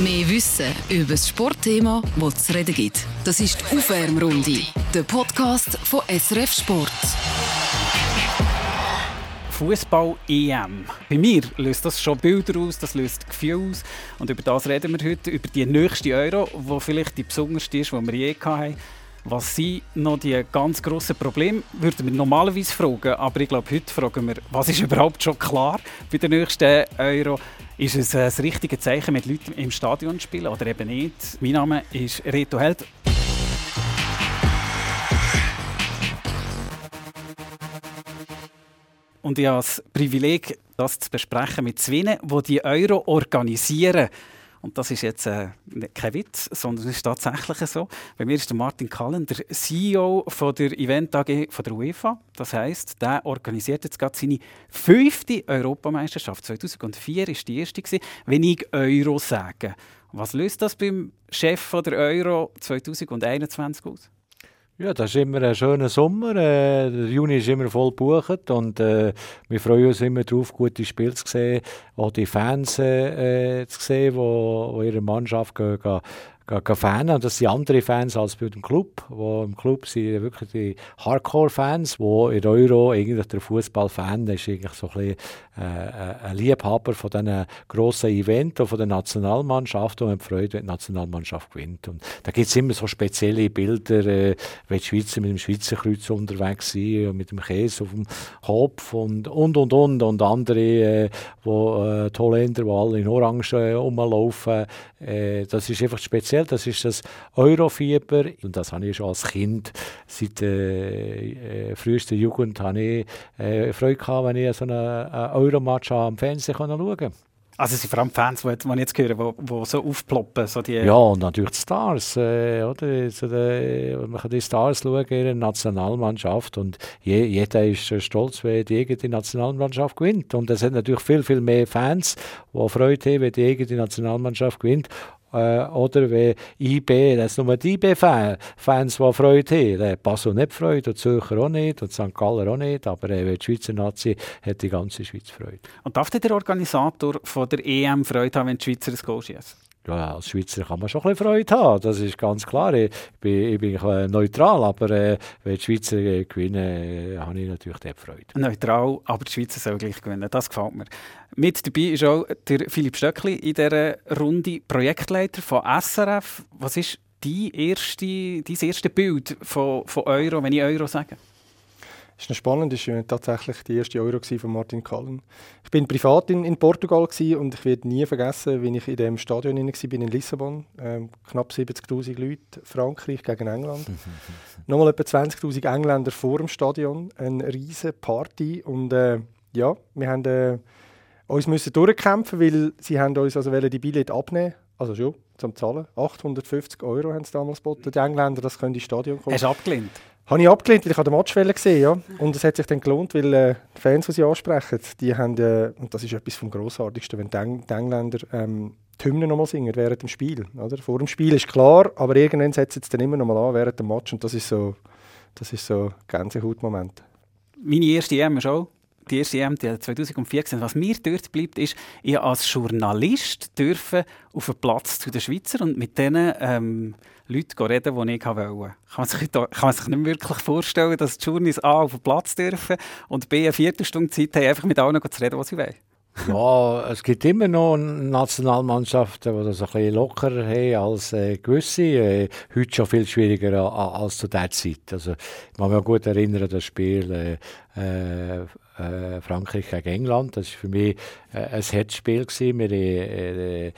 Mehr Wissen über das Sportthema, das es zu reden gibt. Das ist die Aufwärmrunde, der Podcast von SRF Sport. Fußball-EM. Bei mir löst das schon Bilder aus, das löst Gefühle aus. Und über das reden wir heute, über die nächste Euro, die vielleicht die besonderste ist, die wir je hatten. Was sind noch die ganz grossen Probleme, würden wir normalerweise fragen. Aber ich glaube, heute fragen wir, was ist überhaupt schon klar bei der nächsten Euro? Ist es das richtige Zeichen, mit Leuten im Stadion zu spielen oder eben nicht? Mein Name ist Reto Held. Und ich habe das Privileg, das zu besprechen mit zwei, die die Euro organisieren. Und das ist jetzt äh, kein Witz, sondern es ist tatsächlich so. Bei mir ist der Martin Kallen, der CEO von der Event AG von der UEFA. Das heißt, der organisiert jetzt gerade seine fünfte Europameisterschaft. 2004 war die erste, wenn ich Euro sage. Was löst das beim Chef der Euro 2021 aus? Ja, das ist immer ein schöner Sommer. Äh, der Juni ist immer voll gebucht und äh, wir freuen uns immer darauf, gute Spiele zu sehen, auch die Fans äh, zu sehen, die ihre Mannschaft gehen, Und das sind andere Fans als bei dem Club. Wo Im Club sind wirklich die Hardcore-Fans, wo in Euro eigentlich der Fußballfan ist eigentlich so ein, bisschen, äh, ein Liebhaber von diesen grossen Events von der Nationalmannschaft, man freut, wenn die Nationalmannschaft gewinnt. Und da gibt es immer so spezielle Bilder, äh, wenn die Schweizer mit dem Schweizer Kreuz unterwegs sind, mit dem Käse auf dem Kopf und und und und, und andere, äh, wo, äh, die Holländer, die alle in Orange äh, rumlaufen. Äh, das ist einfach speziell speziell, das ist das Eurofieber und das habe ich schon als Kind, seit äh, äh, frühester Jugend, habe ich äh, Freude gehabt, wenn ich so einen, Euromatch am Fernsehen schauen konnte. Also es sind vor allem Fans, die, die ich jetzt höre, die, die so aufploppen. So die ja, und natürlich die Stars. Äh, oder? So die, man kann die Stars schauen in der Nationalmannschaft und je, jeder ist stolz, wenn die eigene Nationalmannschaft gewinnt. Und es sind natürlich viel, viel mehr Fans, die Freude haben, wenn die eigene Nationalmannschaft gewinnt. Äh, oder wie IB, das sind nur die IB-Fans, die Freude haben. Der Basel nicht Freude, und Zürcher auch nicht, und St. Galler auch nicht, aber äh, die Schweizer Nazi hat die ganze Schweiz Freude. Und darf der Organisator von der EM Freude haben, wenn die Schweizer ein Goal schießen? Ja, als Schweizer kann man schon ein bisschen Freude haben, das ist ganz klar. Ich bin, ich bin neutral, aber äh, wenn die Schweizer äh, gewinnen, äh, habe ich natürlich dort Freude. Neutral, aber die Schweizer sollen gleich gewinnen, das gefällt mir. Mit dabei ist auch der Philipp Stöckli in dieser Runde, Projektleiter von SRF. Was ist dein, erste, dein erste Bild von, von Euro, wenn ich Euro sage? Ist spannend, das war tatsächlich die erste Euro von Martin Cullen. Ich bin privat in, in Portugal und ich werde nie vergessen, wie ich in dem Stadion war in Lissabon. Ähm, knapp 70'000 Leute, Frankreich gegen England. Nochmal etwa 20'000 Engländer vor dem Stadion, eine riesige Party und äh, ja, wir haben äh, uns müssen durchkämpfen, weil sie haben uns also die Billette abnehmen also schon, zum Zahlen. 850 Euro haben sie damals geboten, die Engländer, das können ins Stadion kommen. Hast du abgelehnt? Habe ich abgelehnt, weil ich den Matchwelle gesehen ja. Und es hat sich dann gelohnt, weil äh, die Fans, die sie ansprechen, die haben, äh, und das ist etwas vom Grossartigsten, wenn die, Eng die Engländer ähm, die Hymne nochmal singen während dem Spiel. Oder? Vor dem Spiel ist klar, aber irgendwann sie es dann immer nochmal an während dem Match und das ist so, das ist so Gänsehautmoment. Meine erste EM auch die erste EM 2004 gesehen. Was mir dort bleibt, ist, ich als Journalist dürfen auf den Platz zu den Schweizer und mit denen ähm, Leuten reden, die ich wollte. Kann man, sich, kann man sich nicht wirklich vorstellen, dass die Journalisten A auf den Platz dürfen und B eine Viertelstunde Zeit haben, einfach mit allen zu reden, was sie wollen. Ja, es gibt immer noch Nationalmannschaften, die das ein bisschen lockerer haben als äh, gewisse. Äh, heute schon viel schwieriger äh, als zu dieser Zeit. Also, ich kann mich gut erinnern, das Spiel äh, äh, äh, Frankreich gegen England. Das war für mich ein Herzspiel. Gewesen. Wir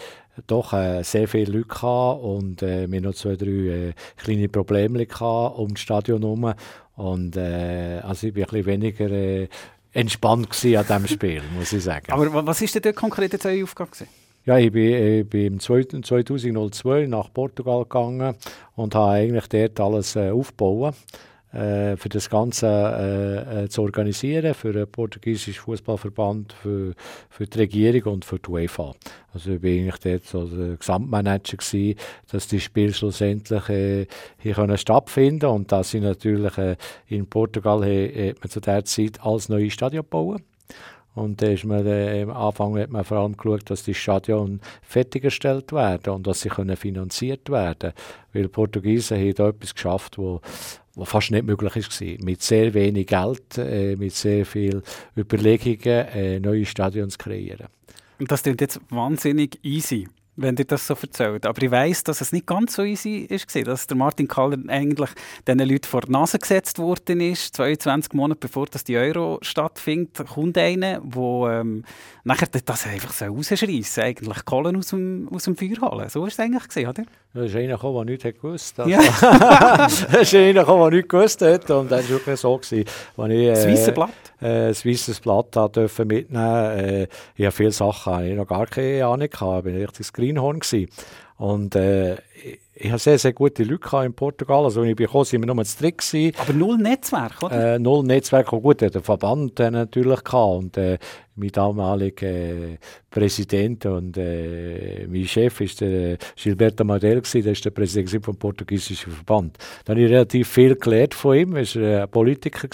doch äh, sehr viele Leute gehabt und äh, wir noch zwei, drei äh, kleine Probleme um das Stadion herum. Und äh, also ich bin ein bisschen weniger entspannt an diesem Spiel, muss ich sagen. Aber was ist denn dort konkret jetzt eure Aufgabe gewesen? Ja, ich bin, ich bin 2002 nach Portugal gegangen und habe eigentlich dort alles äh, aufgebaut äh, für das Ganze äh, äh, zu organisieren, für den portugiesischen Fußballverband, für, für die Regierung und für die UEFA. Also ich war eigentlich dort so der Gesamtmanager gewesen, dass die Spiele schlussendlich äh, hier können stattfinden und dass sie natürlich äh, in Portugal äh, man zu der Zeit als neues Stadion bauen Und da ist man, äh, am Anfang hat man vor allem geschaut, dass die Stadion fertiggestellt werden und dass sie können finanziert werden Weil die Portugiesen haben da etwas geschafft, wo, wo fast nicht möglich war. Mit sehr wenig Geld, äh, mit sehr viel Überlegungen, äh, neue Stadions kreieren. Und das klingt jetzt wahnsinnig easy wenn dir das so erzählt. Aber ich weiß, dass es nicht ganz so easy ist, dass der Martin Kaller eigentlich diesen Leuten vor die Nase gesetzt worden ist. 22 Monate bevor das die Euro stattfindet, kommt einer, der ähm, nachher das einfach so rausschreissen eigentlich Kohlen aus dem, aus dem Feuer holen. So war es eigentlich, gewesen, oder? Da ist einer gekommen, der nichts gewusst hat. Ja. da ist einer gekommen, der nichts gewusst hat. Und das war wirklich so. Gewesen, ich, äh, das weiße Blatt? Äh, das weiße Blatt durfte mitnehmen. Äh, ich habe viele Sachen ich noch gar keine Ahnung gehabt. Ich war ein richtiges Greenhorn. Gewesen. Und äh, ich hatte sehr, sehr gute Leute in Portugal. Also, als ich gekommen sind wir nur zu dritt. Gewesen. Aber null Netzwerk, oder? Äh, null Netzwerk. Und gut, der Verband äh, natürlich gehabt. Und äh, mein damaliger äh, Präsident und äh, mein Chef war der Gilberto Madel, der ist der Präsident vom portugiesischen Verband. Da habe ich relativ viel gelernt von ihm. Er war ein Politiker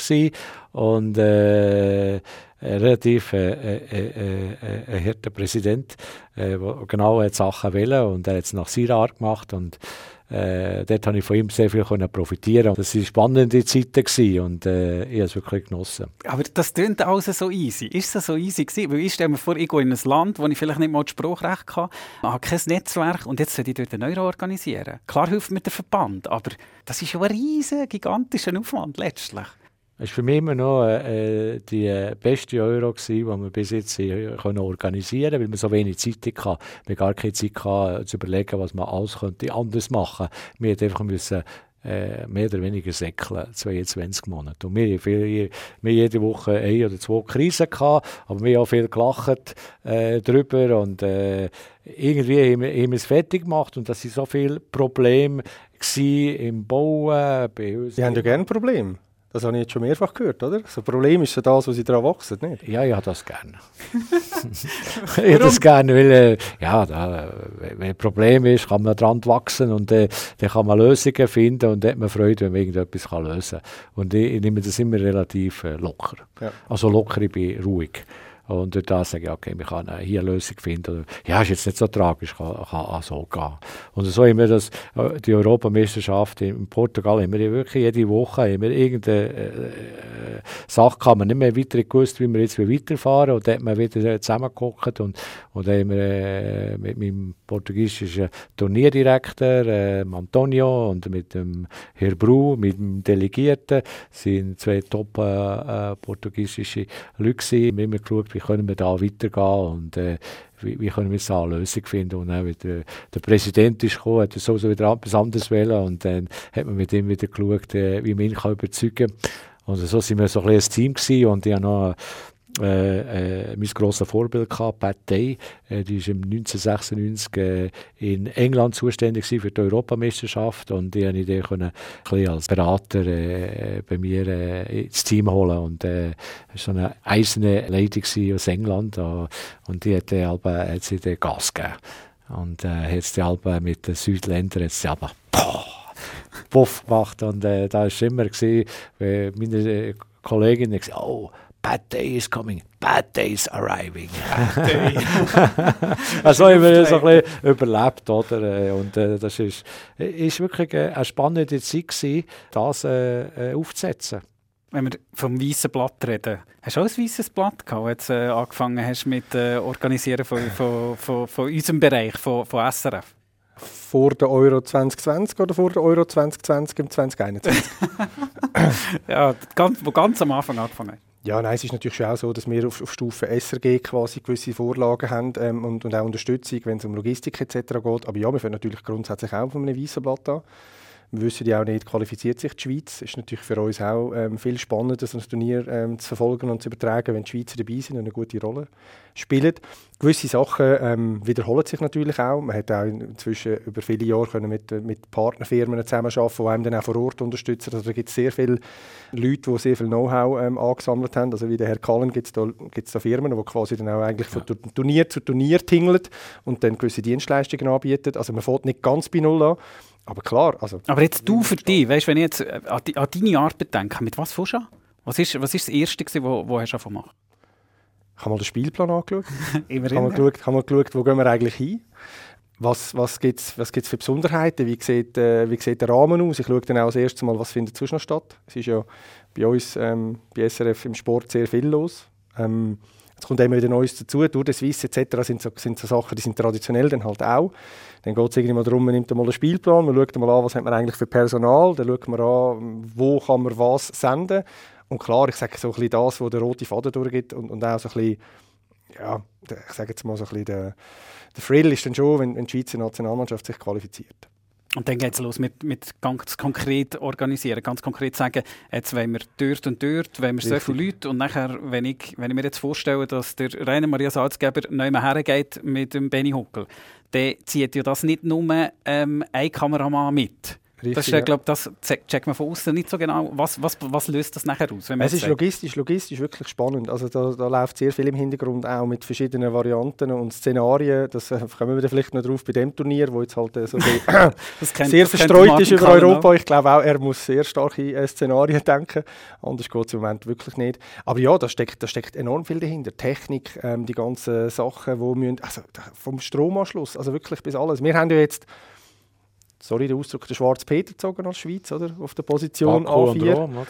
und äh, relativ äh, äh, äh, ein harter Präsident, der genau die Sachen wählen und er hat es nach seiner Art gemacht und äh, dort habe ich von ihm sehr viel können profitieren. Das waren spannende Zeiten und äh, ich habe es wirklich genossen. Aber das klingt alles so easy. Ist das so easy gewesen? Weil ich stelle mir vor, ich gehe in ein Land, wo ich vielleicht nicht mal das Spruchrecht habe, habe kein Netzwerk und jetzt soll ich dort einen Euro organisieren. Klar hilft mir der Verband, aber das ist schon ein riesiger, gigantischer Aufwand letztlich. Es war für mich immer noch äh, die beste Euro, die wir bis jetzt äh, können organisieren konnten, weil wir so wenig Zeit hatten. Wir gar keine Zeit hatten, zu überlegen, was man alles könnte anders machen könnte. Wir mussten einfach müssen, äh, mehr oder weniger säckeln, 22 Monate. Und wir haben jede Woche eine oder zwei Krisen gehabt, aber wir haben auch viel gelacht äh, darüber und äh, irgendwie haben wir, haben wir es fertig gemacht und das waren so viele Probleme im Bauen. Bei uns. Sie haben ja gerne Probleme. Das habe ich jetzt schon mehrfach gehört, oder? Das Problem ist ja das, wo sie daran wachsen, nicht? Ja, ich habe das gerne. ich habe das gerne, weil, äh, ja, da, wenn ein Problem ist, kann man daran wachsen und äh, dann kann man Lösungen finden und dann hat man Freude, wenn man irgendetwas kann lösen kann. Und ich, ich, nehme das immer relativ äh, locker. Ja. Also locker, ich bin ruhig. Und das sage ich, okay, wir können hier eine Lösung finden. Ja, ist jetzt nicht so tragisch, kann, kann auch so gehen. Und so haben wir das, äh, die Europameisterschaft in Portugal, haben wir wirklich jede Woche wir irgendeine äh, äh, Sache, kann man nicht mehr weiter gewusst, wie wir jetzt weiterfahren. Und dann hat man wieder zusammengeguckt und, und dann haben wir äh, mit meinem portugiesischen Turnierdirektor, äh, Antonio, und mit dem Herr Bru, mit dem Delegierten, sind zwei top äh, äh portugiesische Leute. Wir haben geschaut, wie können wir da weitergehen und äh, wie, wie, können wir da eine Lösung finden. Und dann wieder, der Präsident ist gekommen, hat so wieder etwas anderes wählen und dann hat man mit ihm wieder geschaut, äh, wie man ihn kann überzeugen kann. Und so sind wir so ein, ein Team gewesen und ich habe noch äh, äh, mein grosses Vorbild gehabt, Pat Day. Äh, die war 1996 äh, in England zuständig für die Europameisterschaft und die konnte ich dann als Berater äh, bei mir äh, ins Team holen. Und äh, so eine eiserne Lady aus England und die hat, dann, hat sie den Gas gegeben. Und äh, hat die Alben mit den Südländern jetzt aber Puff gemacht und äh, da war immer, gewesen, meine Kolleginnen gesagt oh, bad day is coming, bad day is arriving. Bad day. also haben wir so ein bisschen überlebt, oder? Und äh, das ist, ist wirklich eine spannende Zeit gewesen, das äh, äh, aufzusetzen. Wenn wir vom weißen Blatt reden, hast du auch ein weißes Blatt gehabt, als du äh, angefangen hast mit äh, Organisieren von, von, von, von unserem Bereich, von, von SRF? vor der Euro 2020 oder vor der Euro 2020 im 2021? ja, ganz, wo ganz am Anfang angefangen ja, nein, es ist natürlich schon auch so, dass wir auf, auf Stufe SRG quasi gewisse Vorlagen haben ähm, und, und auch Unterstützung, wenn es um Logistik etc. geht. Aber ja, wir fangen natürlich grundsätzlich auch von einem weißen Blatt an. Wir wissen ja auch nicht, qualifiziert sich die Schweiz. Es ist natürlich für uns auch ähm, viel spannender, so ein Turnier ähm, zu verfolgen und zu übertragen, wenn die Schweizer dabei sind und eine gute Rolle spielen. Gewisse Sachen ähm, wiederholen sich natürlich auch. Man hat auch inzwischen über viele Jahre können mit, mit Partnerfirmen zusammenarbeiten, die einem dann auch vor Ort unterstützen. Also da gibt es sehr viele Leute, die sehr viel Know-how ähm, angesammelt haben. Also wie der Herr Kallen gibt es da, gibt's da Firmen, die quasi dann auch eigentlich ja. von Turnier zu Turnier tingeln und dann gewisse Dienstleistungen anbieten. Also man fährt nicht ganz bei Null an. Aber klar, also... Aber jetzt du für dich, weißt, wenn ich jetzt äh, an, die, an deine Arbeit denke, mit was fährst du an? Was ist, was ist das Erste, was du hast gemacht Ich habe mal den Spielplan angeschaut. Immerhin. Haben wir geschaut, wir geschaut, wo gehen wir eigentlich hin? Was, was gibt es was gibt's für Besonderheiten? Wie sieht, äh, wie sieht der Rahmen aus? Ich schaue dann auch das erste Mal, was findet sonst noch statt. Es ist ja bei uns, ähm, bei SRF im Sport sehr viel los. Ähm, es kommt immer wieder Neues dazu. Durch das Swiss etc. Sind so, sind so Sachen, die sind traditionell dann halt auch. Dann geht es irgendwie mal darum, man nimmt mal einen Spielplan, man schaut mal an, was hat man eigentlich für Personal, dann schaut man an, wo kann man was senden. Und klar, ich sage so ein bisschen das, wo der rote Faden durchgeht und, und auch so ein bisschen, ja, ich sage jetzt mal so ein bisschen, der, der Thrill ist dann schon, wenn, wenn die Schweizer Nationalmannschaft sich qualifiziert. Und dann geht es los mit, mit ganz konkret organisieren, ganz konkret sagen, jetzt wollen wir dort und dort, wollen wir so viele Leute. Und nachher, wenn ich, wenn ich mir jetzt vorstelle, dass der Rainer Maria Salzgeber neu hergeht mit dem Benny Huckel, dann zieht ja das nicht nur ähm, ein Kameramann mit, Richtig, das ist, ja. glaube das checkt man von außen nicht so genau. Was, was, was löst das nachher aus? es ist logistisch, logistisch wirklich spannend. Also da, da läuft sehr viel im Hintergrund auch mit verschiedenen Varianten und Szenarien. Das äh, kommen wir vielleicht noch drauf bei dem Turnier, wo jetzt halt äh, so kennt, sehr verstreut ist über Europa. Auch. Ich glaube auch, er muss sehr starke äh, Szenarien denken. Anders geht es im Moment wirklich nicht. Aber ja, da steckt, da steckt enorm viel dahinter. Technik, ähm, die ganzen Sachen, wo müssen, also vom Stromanschluss, also wirklich bis alles. Wir haben ja jetzt sorry, der Ausdruck, der schwarze Peter gezogen als Schweiz, oder? Auf der Position Baku A4. Und Rom, oder?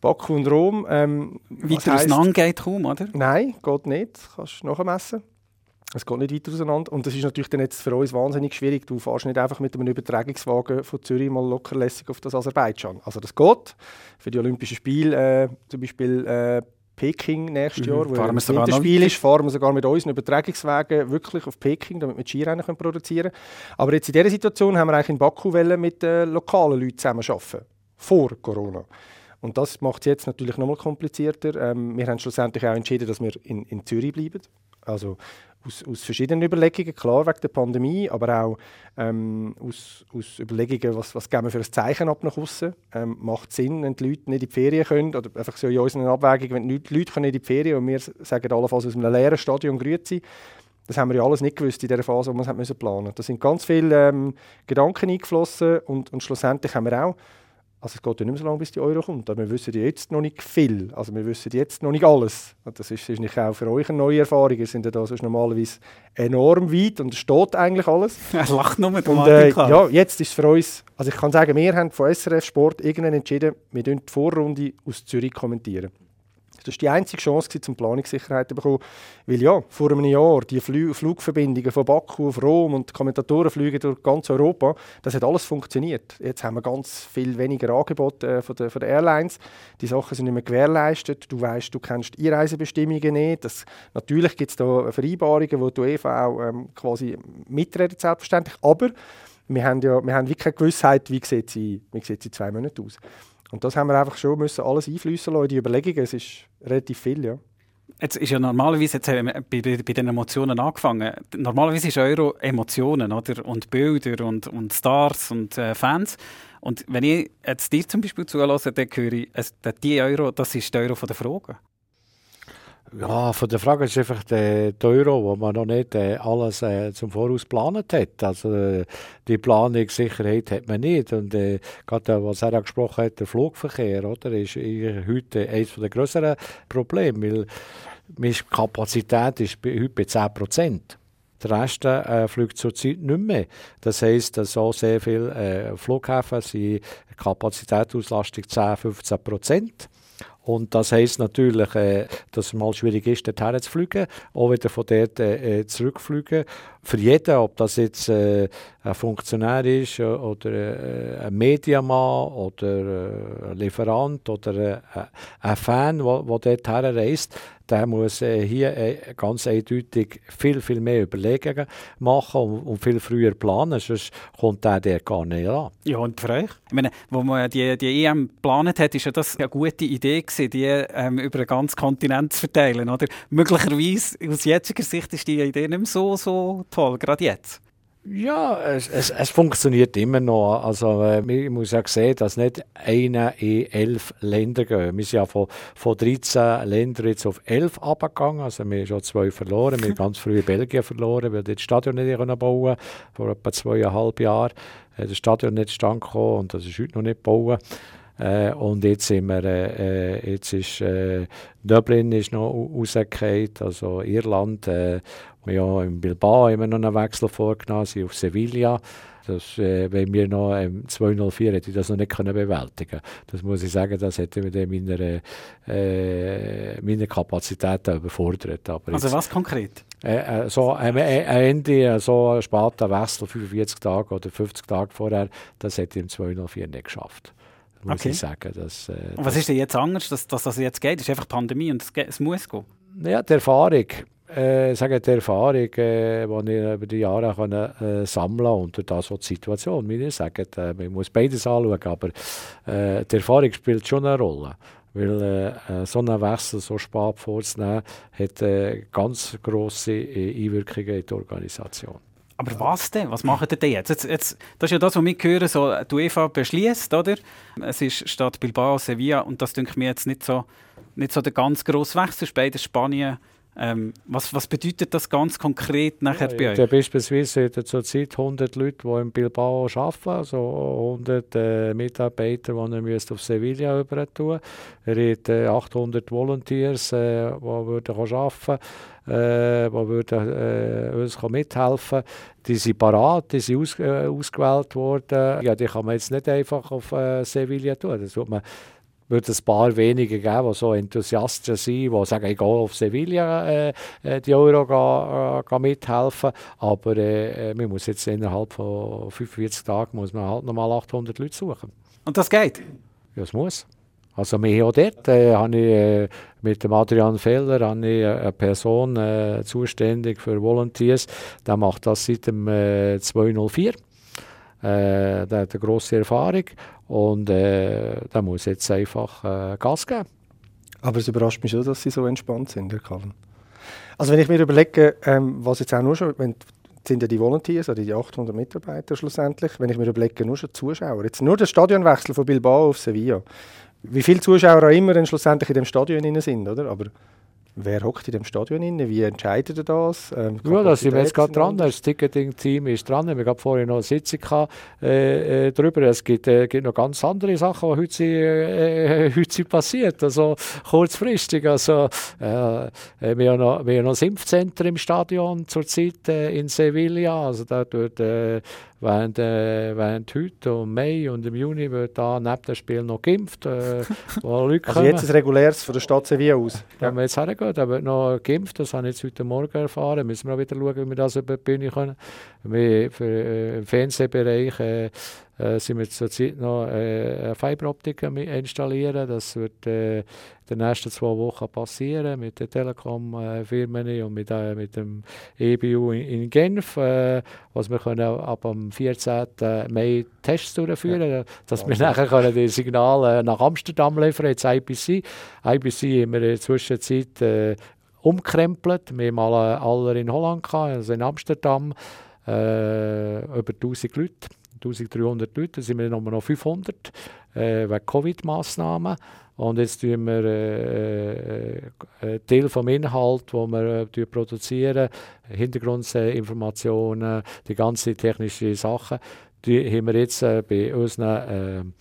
Baku und Rom. Ähm, weiter auseinander geht kaum, oder? Nein, geht nicht. Kannst du nachmessen. Es geht nicht weiter auseinander. Und das ist natürlich dann jetzt für uns wahnsinnig schwierig. Du fährst nicht einfach mit einem Übertragungswagen von Zürich mal lockerlässig auf das Aserbaidschan. Also das geht. Für die Olympischen Spiele, äh, zum Beispiel äh, Peking nächstes mhm. Jahr, wo fahren das Winterspiel ist, fahren wir sogar mit unseren Übertragungswegen wirklich auf Peking, damit wir die Skirennen produzieren können. Aber jetzt in dieser Situation haben wir eigentlich in Baku mit äh, lokalen Leuten zusammenarbeiten. Vor Corona. Und das macht es jetzt natürlich noch mal komplizierter. Ähm, wir haben schlussendlich auch entschieden, dass wir in, in Zürich bleiben. Also aus, aus verschiedenen Überlegungen, klar wegen der Pandemie, aber auch ähm, aus, aus Überlegungen, was, was geben wir für ein Zeichen ab nach außen. Ähm, macht Sinn, wenn die Leute nicht in die Ferien können, oder einfach so in unseren Abwägungen, wenn die Leute nicht in die Ferien und wir sagen allenfalls aus einem leeren Stadion grüezi, das haben wir ja alles nicht gewusst in der Phase, wo wir es planen mussten. Da sind ganz viele ähm, Gedanken eingeflossen und, und schlussendlich haben wir auch also es geht ja nicht mehr so lange, bis die Euro kommt. Aber wir wissen jetzt noch nicht viel. Also wir wissen jetzt noch nicht alles. Und das ist, ist nicht auch für euch eine neue Erfahrung. Ihr sind ja da sonst normalerweise enorm weit und es steht eigentlich alles. Er lacht nur mit dem und, äh, Ja, jetzt ist es für uns, also ich kann sagen, wir haben von SRF Sport irgendwann entschieden, wir die Vorrunde aus Zürich kommentieren. Das war die einzige Chance, um Planungssicherheit zu bekommen. Weil ja, vor einem Jahr, die Fl Flugverbindungen von Baku auf Rom und die Kommentatoren fliegen durch ganz Europa, das hat alles funktioniert. Jetzt haben wir ganz viel weniger Angebote äh, von, der, von der Airlines. Die Sachen sind nicht mehr gewährleistet. Du weißt, du kennst Einreisebestimmungen nicht. Das, natürlich gibt es da Vereinbarungen, wo du EV ähm, quasi mitredet, selbstverständlich. Aber wir haben ja wir haben wirklich keine Gewissheit, wie sieht sie, wie zwei Monate aus. Und das haben wir einfach schon müssen alles einfließen lassen in die Überlegungen. Es ist relativ viel, ja. Jetzt ist ja normalerweise, jetzt haben wir bei, bei, bei den Emotionen angefangen. Normalerweise ist Euro Emotionen oder? und Bilder und, und Stars und äh, Fans. Und wenn ich jetzt dir zum Beispiel zulasse, dann höre ich, es, die Euro, das ist der Euro der Fragen. Ja, von der Frage ist einfach der, Euro, wo man noch nicht äh, alles äh, zum Voraus geplant hat. Also äh, die Planungssicherheit hat man nicht. Und äh, gerade was er gesprochen hat, der Flugverkehr, oder, ist heute eines der größeren Probleme, weil meine Kapazität ist heute bei 10 Prozent. Der Rest äh, fliegt zurzeit nicht mehr. Das heisst, dass so sehr viele äh, Flughäfen sind Kapazitätsauslastung 10, 15 Prozent. Und das heisst natürlich, äh, dass es mal schwierig ist, dorthin zu fliegen, auch wieder von dort äh, zurückfliegen. Für jeden, ob das jetzt äh, ein Funktionär ist oder äh, ein Mediamann oder äh, ein Lieferant oder äh, ein Fan, der dorthin reist, der muss äh, hier äh, ganz eindeutig viel, viel mehr Überlegungen machen und, und viel früher planen, sonst kommt der der gar nicht an. Ja, und für euch? Ich meine, wo man die, die EM geplant hat, ist ja das eine gute Idee gewesen, die ähm, über den ganzen Kontinent zu verteilen, oder? Möglicherweise, aus jetziger Sicht ist die Idee nicht mehr so, so toll, gerade jetzt. Ja, es, es, es, funktioniert immer noch. Also, äh, ich muss ja sehen, dass nicht einer in elf Länder gehen. Wir sind ja von, von 13 Ländern jetzt auf 11 abgegangen. Also, wir haben schon zwei verloren. Wir haben ganz früh Belgien verloren, weil die das Stadion nicht bauen konnten, vor etwa zweieinhalb Jahren. Das Stadion nicht stand und das ist heute noch nicht gebaut. Äh, und jetzt sind wir, äh, äh jetzt ist äh, Dublin ist noch rausgefallen, also Irland. Äh, wir ja in Bilbao immer noch einen Wechsel vorgenommen, sind auf Sevilla. Das, äh, wenn wir noch ähm, 204 hätte ich das noch nicht können bewältigen Das muss ich sagen, das hätte mit meiner, äh, meine Kapazitäten überfordert. Aber also jetzt, was konkret? Äh, äh, so am Ende, so ein später Wechsel, 45 Tage oder 50 Tage vorher, das hätte ich im 204 nicht geschafft muss okay. ich sagen. Dass, äh, und was ist denn jetzt anders, dass, dass das jetzt geht? Das ist einfach Pandemie und es, es muss gehen? Ja, die Erfahrung. Äh, sagen, die Erfahrung, äh, die ich über die Jahre können, äh, sammeln und das auch die Situation. Wie ich sage, äh, man muss beides anschauen, aber äh, die Erfahrung spielt schon eine Rolle. Weil äh, so einen Wechsel so spät vorzunehmen, hat äh, ganz grosse äh, Einwirkungen in die Organisation. Aber was denn? Was machen denn jetzt? jetzt, jetzt das ist ja das, was wir hören, so, die UEFA beschließt, oder? Es ist statt Bilbao Sevilla und das denke ich mir jetzt nicht so, nicht so der ganz grosse Wechsel. Beides Spanien. Ähm, was, was bedeutet das ganz konkret nachher ja, bei euch? Ja, beispielsweise zurzeit 100 Leute, die in Bilbao arbeiten, also 100 äh, Mitarbeiter, die müsst auf Sevilla über tun. Er hat äh, 800 Volunteers, äh, die würden arbeiten äh, die würden, äh, uns mithelfen Die sind parat, die sind aus, äh, ausgewählt worden. Ja, die kann man jetzt nicht einfach auf äh, Sevilla tun. Das tut man würde es ein paar wenige geben, die so Enthusiasten sind, die sagen, ich gehe auf Sevilla äh, äh die Euro ga, ga mithelfen. Aber äh, man muss jetzt innerhalb von 45 Tagen muss man halt nochmal 800 Leute suchen. Und das geht? Ja, es muss. Also mir auch dort äh, habe ich äh, mit dem Adrian Feller habe ich eine Person äh, zuständig für Volunteers. Der macht das seit dem äh, 204. Äh, der hat eine grosse Erfahrung und äh, der muss jetzt einfach äh, Gas geben. Aber es überrascht mich schon, dass Sie so entspannt sind, Herr Kallen. Also wenn ich mir überlege, ähm, was jetzt auch nur schon, wenn sind ja die Volunteers, also die 800 Mitarbeiter schlussendlich, wenn ich mir überlege, nur schon Zuschauer, jetzt nur der Stadionwechsel von Bilbao auf Sevilla, wie viele Zuschauer auch immer dann schlussendlich in dem Stadion sind, oder? Aber Wer hockt in dem Stadion inne? Wie entscheidet ihr das? Ähm, ja, da sind wir jetzt gerade dran. Das Ticketing-Team ist dran. Wir haben vorhin noch eine Sitzung gehabt, äh, äh, darüber. Es gibt, äh, gibt noch ganz andere Sachen, die heute, äh, äh heute passiert. Also kurzfristig. Also, äh, wir, haben noch, wir haben noch das Impfzentrum im Stadion zurzeit äh, in Sevilla. Also da äh, während, äh, während heute und Mai und im Juni wird da neben dem Spiel noch geimpft. Äh, Leute also jetzt ein reguläres von der Stadt Sevilla aus? Wenn wir jetzt hergehen, da wird noch geimpft. Das habe ich jetzt heute Morgen erfahren. Müssen wir auch wieder schauen, wie wir das über die Bühne können. Wir, für, äh, Im Fernsehbereich äh, äh, sind wir zurzeit noch äh, eine Fiberoptik installieren. Das wird äh, in den nächsten zwei Wochen passieren mit den Telekom-Firmen und mit, äh, mit dem EBU in, in Genf, äh, was wir können ab dem 14. Mai Tests durchführen, ja. dass wir nachher können die Signale nach Amsterdam liefern, jetzt IBC. IBC haben wir in der Zwischenzeit äh, umkrempelt. Wir haben alle, alle in Holland gehabt, also in Amsterdam, äh, über 1000 Leute. 1300 Leute, sind wir nur noch 500 äh, wegen Covid-Massnahmen. Und jetzt tun wir äh, äh, Teil vom Inhalt, den wir äh, produzieren, Hintergrundinformationen, die ganzen technischen Sachen, die haben wir jetzt äh, bei unseren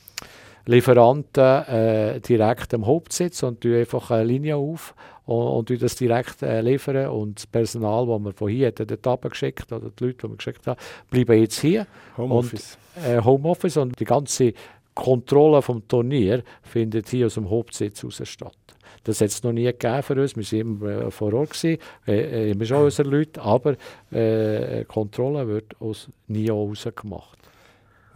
äh, Lieferanten äh, direkt am Hauptsitz und tun einfach eine Linie auf und, und das direkt äh, liefern. Und das Personal, das wir von hier dort geschickt oder die Leute, die wir geschickt haben, bleiben jetzt hier. Homeoffice. Und, äh, Homeoffice und die ganze Kontrolle vom Turnier findet hier aus dem Hauptsitz aus statt. Das hat es noch nie gegeben für uns. Wir waren immer äh, vor Ort, gewesen, äh, immer schon unsere Leute, aber äh, Kontrolle wird aus nie aus gemacht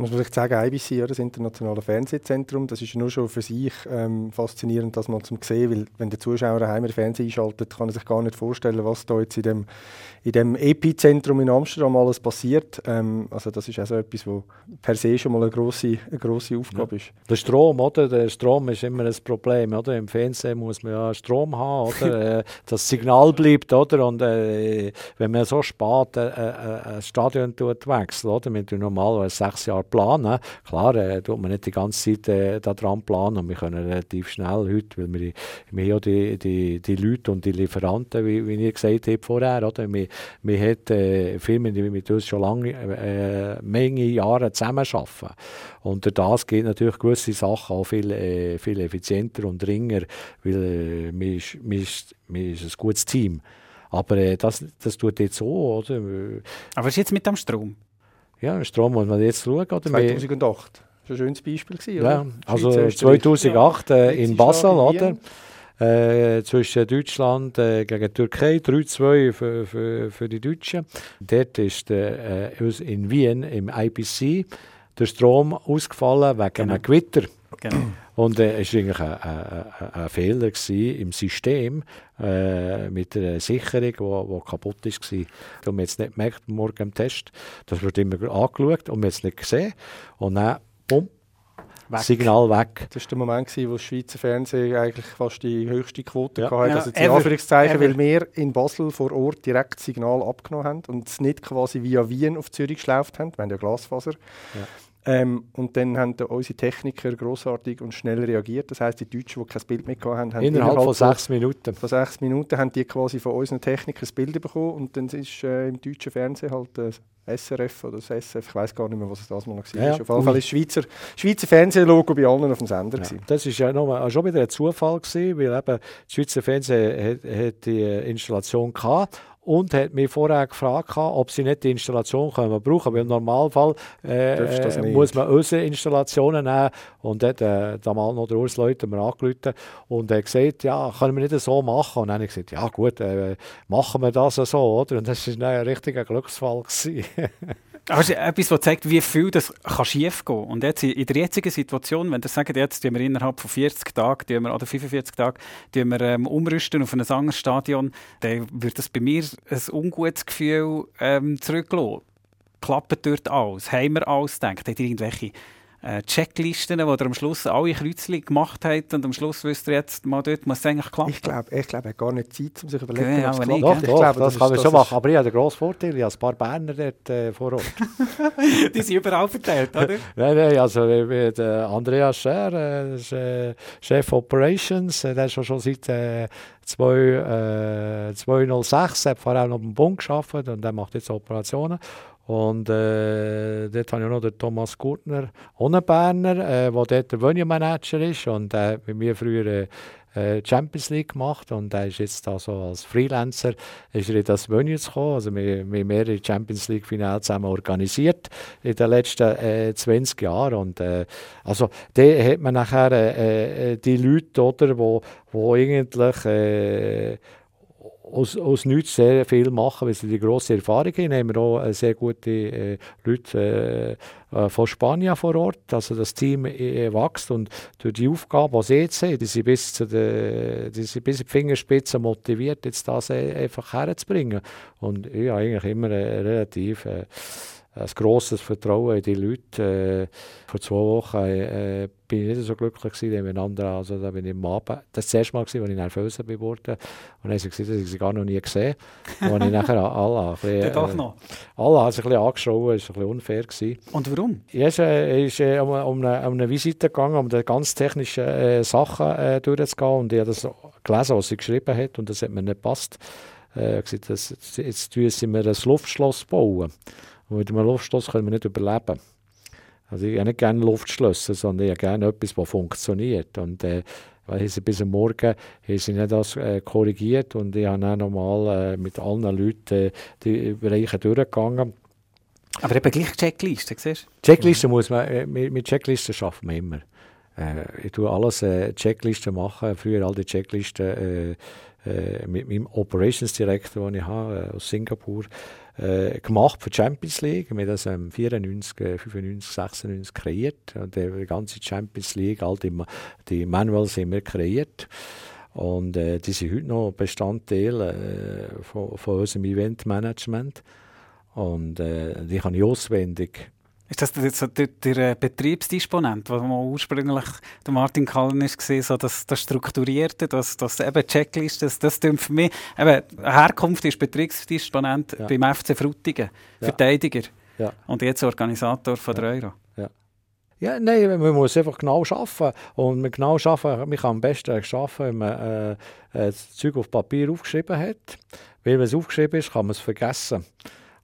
muss man vielleicht sagen, IBC, das internationale Fernsehzentrum, das ist nur schon für sich ähm, faszinierend, das mal zu sehen, weil wenn der Zuschauer daheim den Fernseher einschaltet, kann er sich gar nicht vorstellen, was da jetzt in dem, in dem Epizentrum in Amsterdam alles passiert. Ähm, also das ist auch so etwas, was per se schon mal eine grosse, eine grosse Aufgabe ja. ist. Der Strom, oder? Der Strom ist immer ein Problem, oder? Im Fernsehen muss man ja Strom haben, oder? Äh, das Signal bleibt, oder? Und äh, wenn man so spät äh, äh, ein Stadion wechselt, oder? Wir normalerweise sechs Jahre planen. Klar, äh, tut man nicht die ganze Zeit äh, daran planen und wir können relativ schnell heute, weil wir, wir ja die, die, die Leute und die Lieferanten, wie, wie ihr gesagt habt vorher, oder? Wir, wir haben äh, Firmen, die mit uns schon lange, äh, Menge Jahre zusammenarbeiten. Und durch das geht natürlich gewisse Sachen auch viel, äh, viel effizienter und dringender, weil äh, wir, wir, wir ist ein gutes Team. Aber äh, das, das tut jetzt so, oder? Aber was ist jetzt mit dem Strom? Ja, Strom muss man jetzt schauen. Oder? 2008. Das war ein schönes Beispiel. Gewesen, ja, also 2008 äh, in Basel, oder? Äh, zwischen Deutschland äh, gegen Türkei, 3-2 für, für, für die Deutschen. Dort ist äh, in Wien im IPC der Strom ausgefallen wegen genau. einem Gewitter. Genau. Und äh, es war eigentlich ein, ein, ein Fehler im System äh, mit der Sicherung, die kaputt war. Und wir haben es nicht gemerkt morgen im Test. Das wird immer angeschaut und wir haben es nicht gesehen. Und dann, bumm, Weg. Signal weg. Das war der Moment, wo das Schweizer Fernsehen eigentlich fast die höchste Quote ja. hatte. Ja, also die Anführungszeichen, weil wir in Basel vor Ort direkt Signal abgenommen haben und es nicht quasi via Wien auf Zürich geschlauft haben. Wir haben ja Glasfaser. Ja. Ähm, und dann haben da unsere Techniker großartig und schnell reagiert. Das heißt, die Deutschen, die kein Bild mehr hatten, haben innerhalb, innerhalb von sechs Minuten. Von sechs Minuten haben die quasi von unseren Technikern das Bild bekommen und dann ist äh, im deutschen Fernsehen halt äh, SRF oder das SF, ich weiß gar nicht mehr, was es das mal noch war. Ja, Auf jeden Fall ist Schweizer, Schweizer Fernsehlogo bei allen auf dem Sender. Ja, das war ja noch, schon wieder ein Zufall, gewesen, weil eben das Schweizer Fernsehen hat, hat die Installation gehabt und hat mich vorher gefragt, ob sie nicht die Installation können brauchen weil im Normalfall äh, äh muss man unsere Installationen nehmen. Und hat äh, damals noch der Urs Leute mir angerufen und er hat gesagt, ja, können wir nicht so machen? Und dann habe ich gesagt, ja gut, äh, machen wir das so, oder? Und das war ein richtiger Glücksfall. Also etwas, das zeigt, wie viel das kann schief gehen Und jetzt in der jetzigen Situation, wenn ihr sagt, jetzt tun wir innerhalb von 40 Tagen wir, oder 45 Tagen tun wir, ähm, umrüsten auf ein anderes Stadion, dann würde das bei mir ein ungutes Gefühl ähm, zurücklassen. Klappt dort alles? Haben wir alles gedacht? Hat irgendwelche äh, Checklisten, wo ihr am Schluss alle Kreuzchen gemacht habt und am Schluss wisst ihr jetzt mal, dort muss es eigentlich klappen? Ich glaube, ich glaub, er hat gar nicht Zeit, um sich zu überlegen, genau, ob es klappt. Doch, ich glaube, das, das kann man schon machen. Aber ich habe den grossen Vorteil, ich habe ein paar Berner dort äh, vor Ort. Die sind überall verteilt, oder? nein, nein, also wie, der Andreas Scher, äh, ist, äh, Chef Operations, äh, der ist schon, seit äh, 2, 2006, hat vorher noch beim Bund gearbeitet und der macht jetzt Operationen. Und äh, dort habe ich noch den Thomas Gurtner, ohne Berner, äh, dort der Venue-Manager ist und der hat bei mir früher äh, Champions League gemacht und er ist jetzt da so als Freelancer ist er in das Venue gekommen. Also wir, wir haben mehrere Champions League Finale zusammen organisiert in den letzten äh, 20 Jahren und äh, also da hat man nachher äh, äh, die Leute, oder, wo, wo eigentlich äh, aus, aus nichts sehr viel machen, weil sie die grosse Erfahrung haben. Haben wir auch äh, sehr gute äh, Leute äh, äh, von Spanien vor Ort. Also das Team äh, wächst und durch die Aufgabe, die sie jetzt haben, die sind bis, zu die, die sind bis die Fingerspitze motiviert, jetzt das äh, einfach herzubringen. Und ich habe eigentlich immer relativ ein grosses Vertrauen in die Leute. Äh, vor zwei Wochen äh, bin ich nicht so glücklich gewesen, miteinander. Also da bin ich am Abend, das war das erste Mal, gewesen, als ich nervös wurde. Und dann haben sie gesagt, dass ich sie gar noch nie gesehen habe. Und ich nachher alle, ein bisschen, Doch noch. alle haben sich ein bisschen angeschaut, das war ein bisschen unfair. Gewesen. Und warum? Ja, es äh, ist äh, um, um, eine, um eine Visite gegangen, um die ganz technischen äh, Sachen äh, durchzugehen. Und ich habe das gelesen, was sie geschrieben hat, und das hat mir nicht gepasst. Äh, gesagt, das, jetzt müssen wir ein Luftschloss bauen. Und mit einem Luftschloss können wir nicht überleben. Also ich habe nicht gerne Luftschlösser, sondern ich habe gerne etwas, das funktioniert. Und äh, weil sie bis am Morgen haben sie nicht das äh, korrigiert und ich habe dann nochmal äh, mit allen Leuten äh, die Bereiche durchgegangen. Aber eben gleich Checklisten, siehst du? Checklisten muss man, äh, mit, Checklisten schaffen wir immer. Äh, ich tue alles äh, Checklisten machen, früher all die Checklisten äh, mit meinem Operations Director, den ich habe, aus Singapur, äh, gemacht für die Champions League. Wir haben das ähm, 94, 95, 96 kreiert. Und die ganze Champions League, all die, die Manuals haben wir kreiert. Und äh, die sind heute noch Bestandteil äh, von, von unserem Eventmanagement. Und äh, die kann ich auswendig ist das der, der, der äh, Betriebsdisponent, man ursprünglich der Martin Kallen ist gesehen, so das, das Strukturierte, das, das eben Checklist, das, das für mich, eben, Herkunft ist Betriebsdisponent ja. beim FC Frutigen, ja. Verteidiger. Ja. Und jetzt Organisator von der Euro. Ja, nein, man muss einfach genau arbeiten. Und mit genau arbeiten, man kann am besten arbeiten, wenn man äh, äh, das Zeug auf Papier aufgeschrieben hat. Weil wenn es aufgeschrieben ist, kann man es vergessen.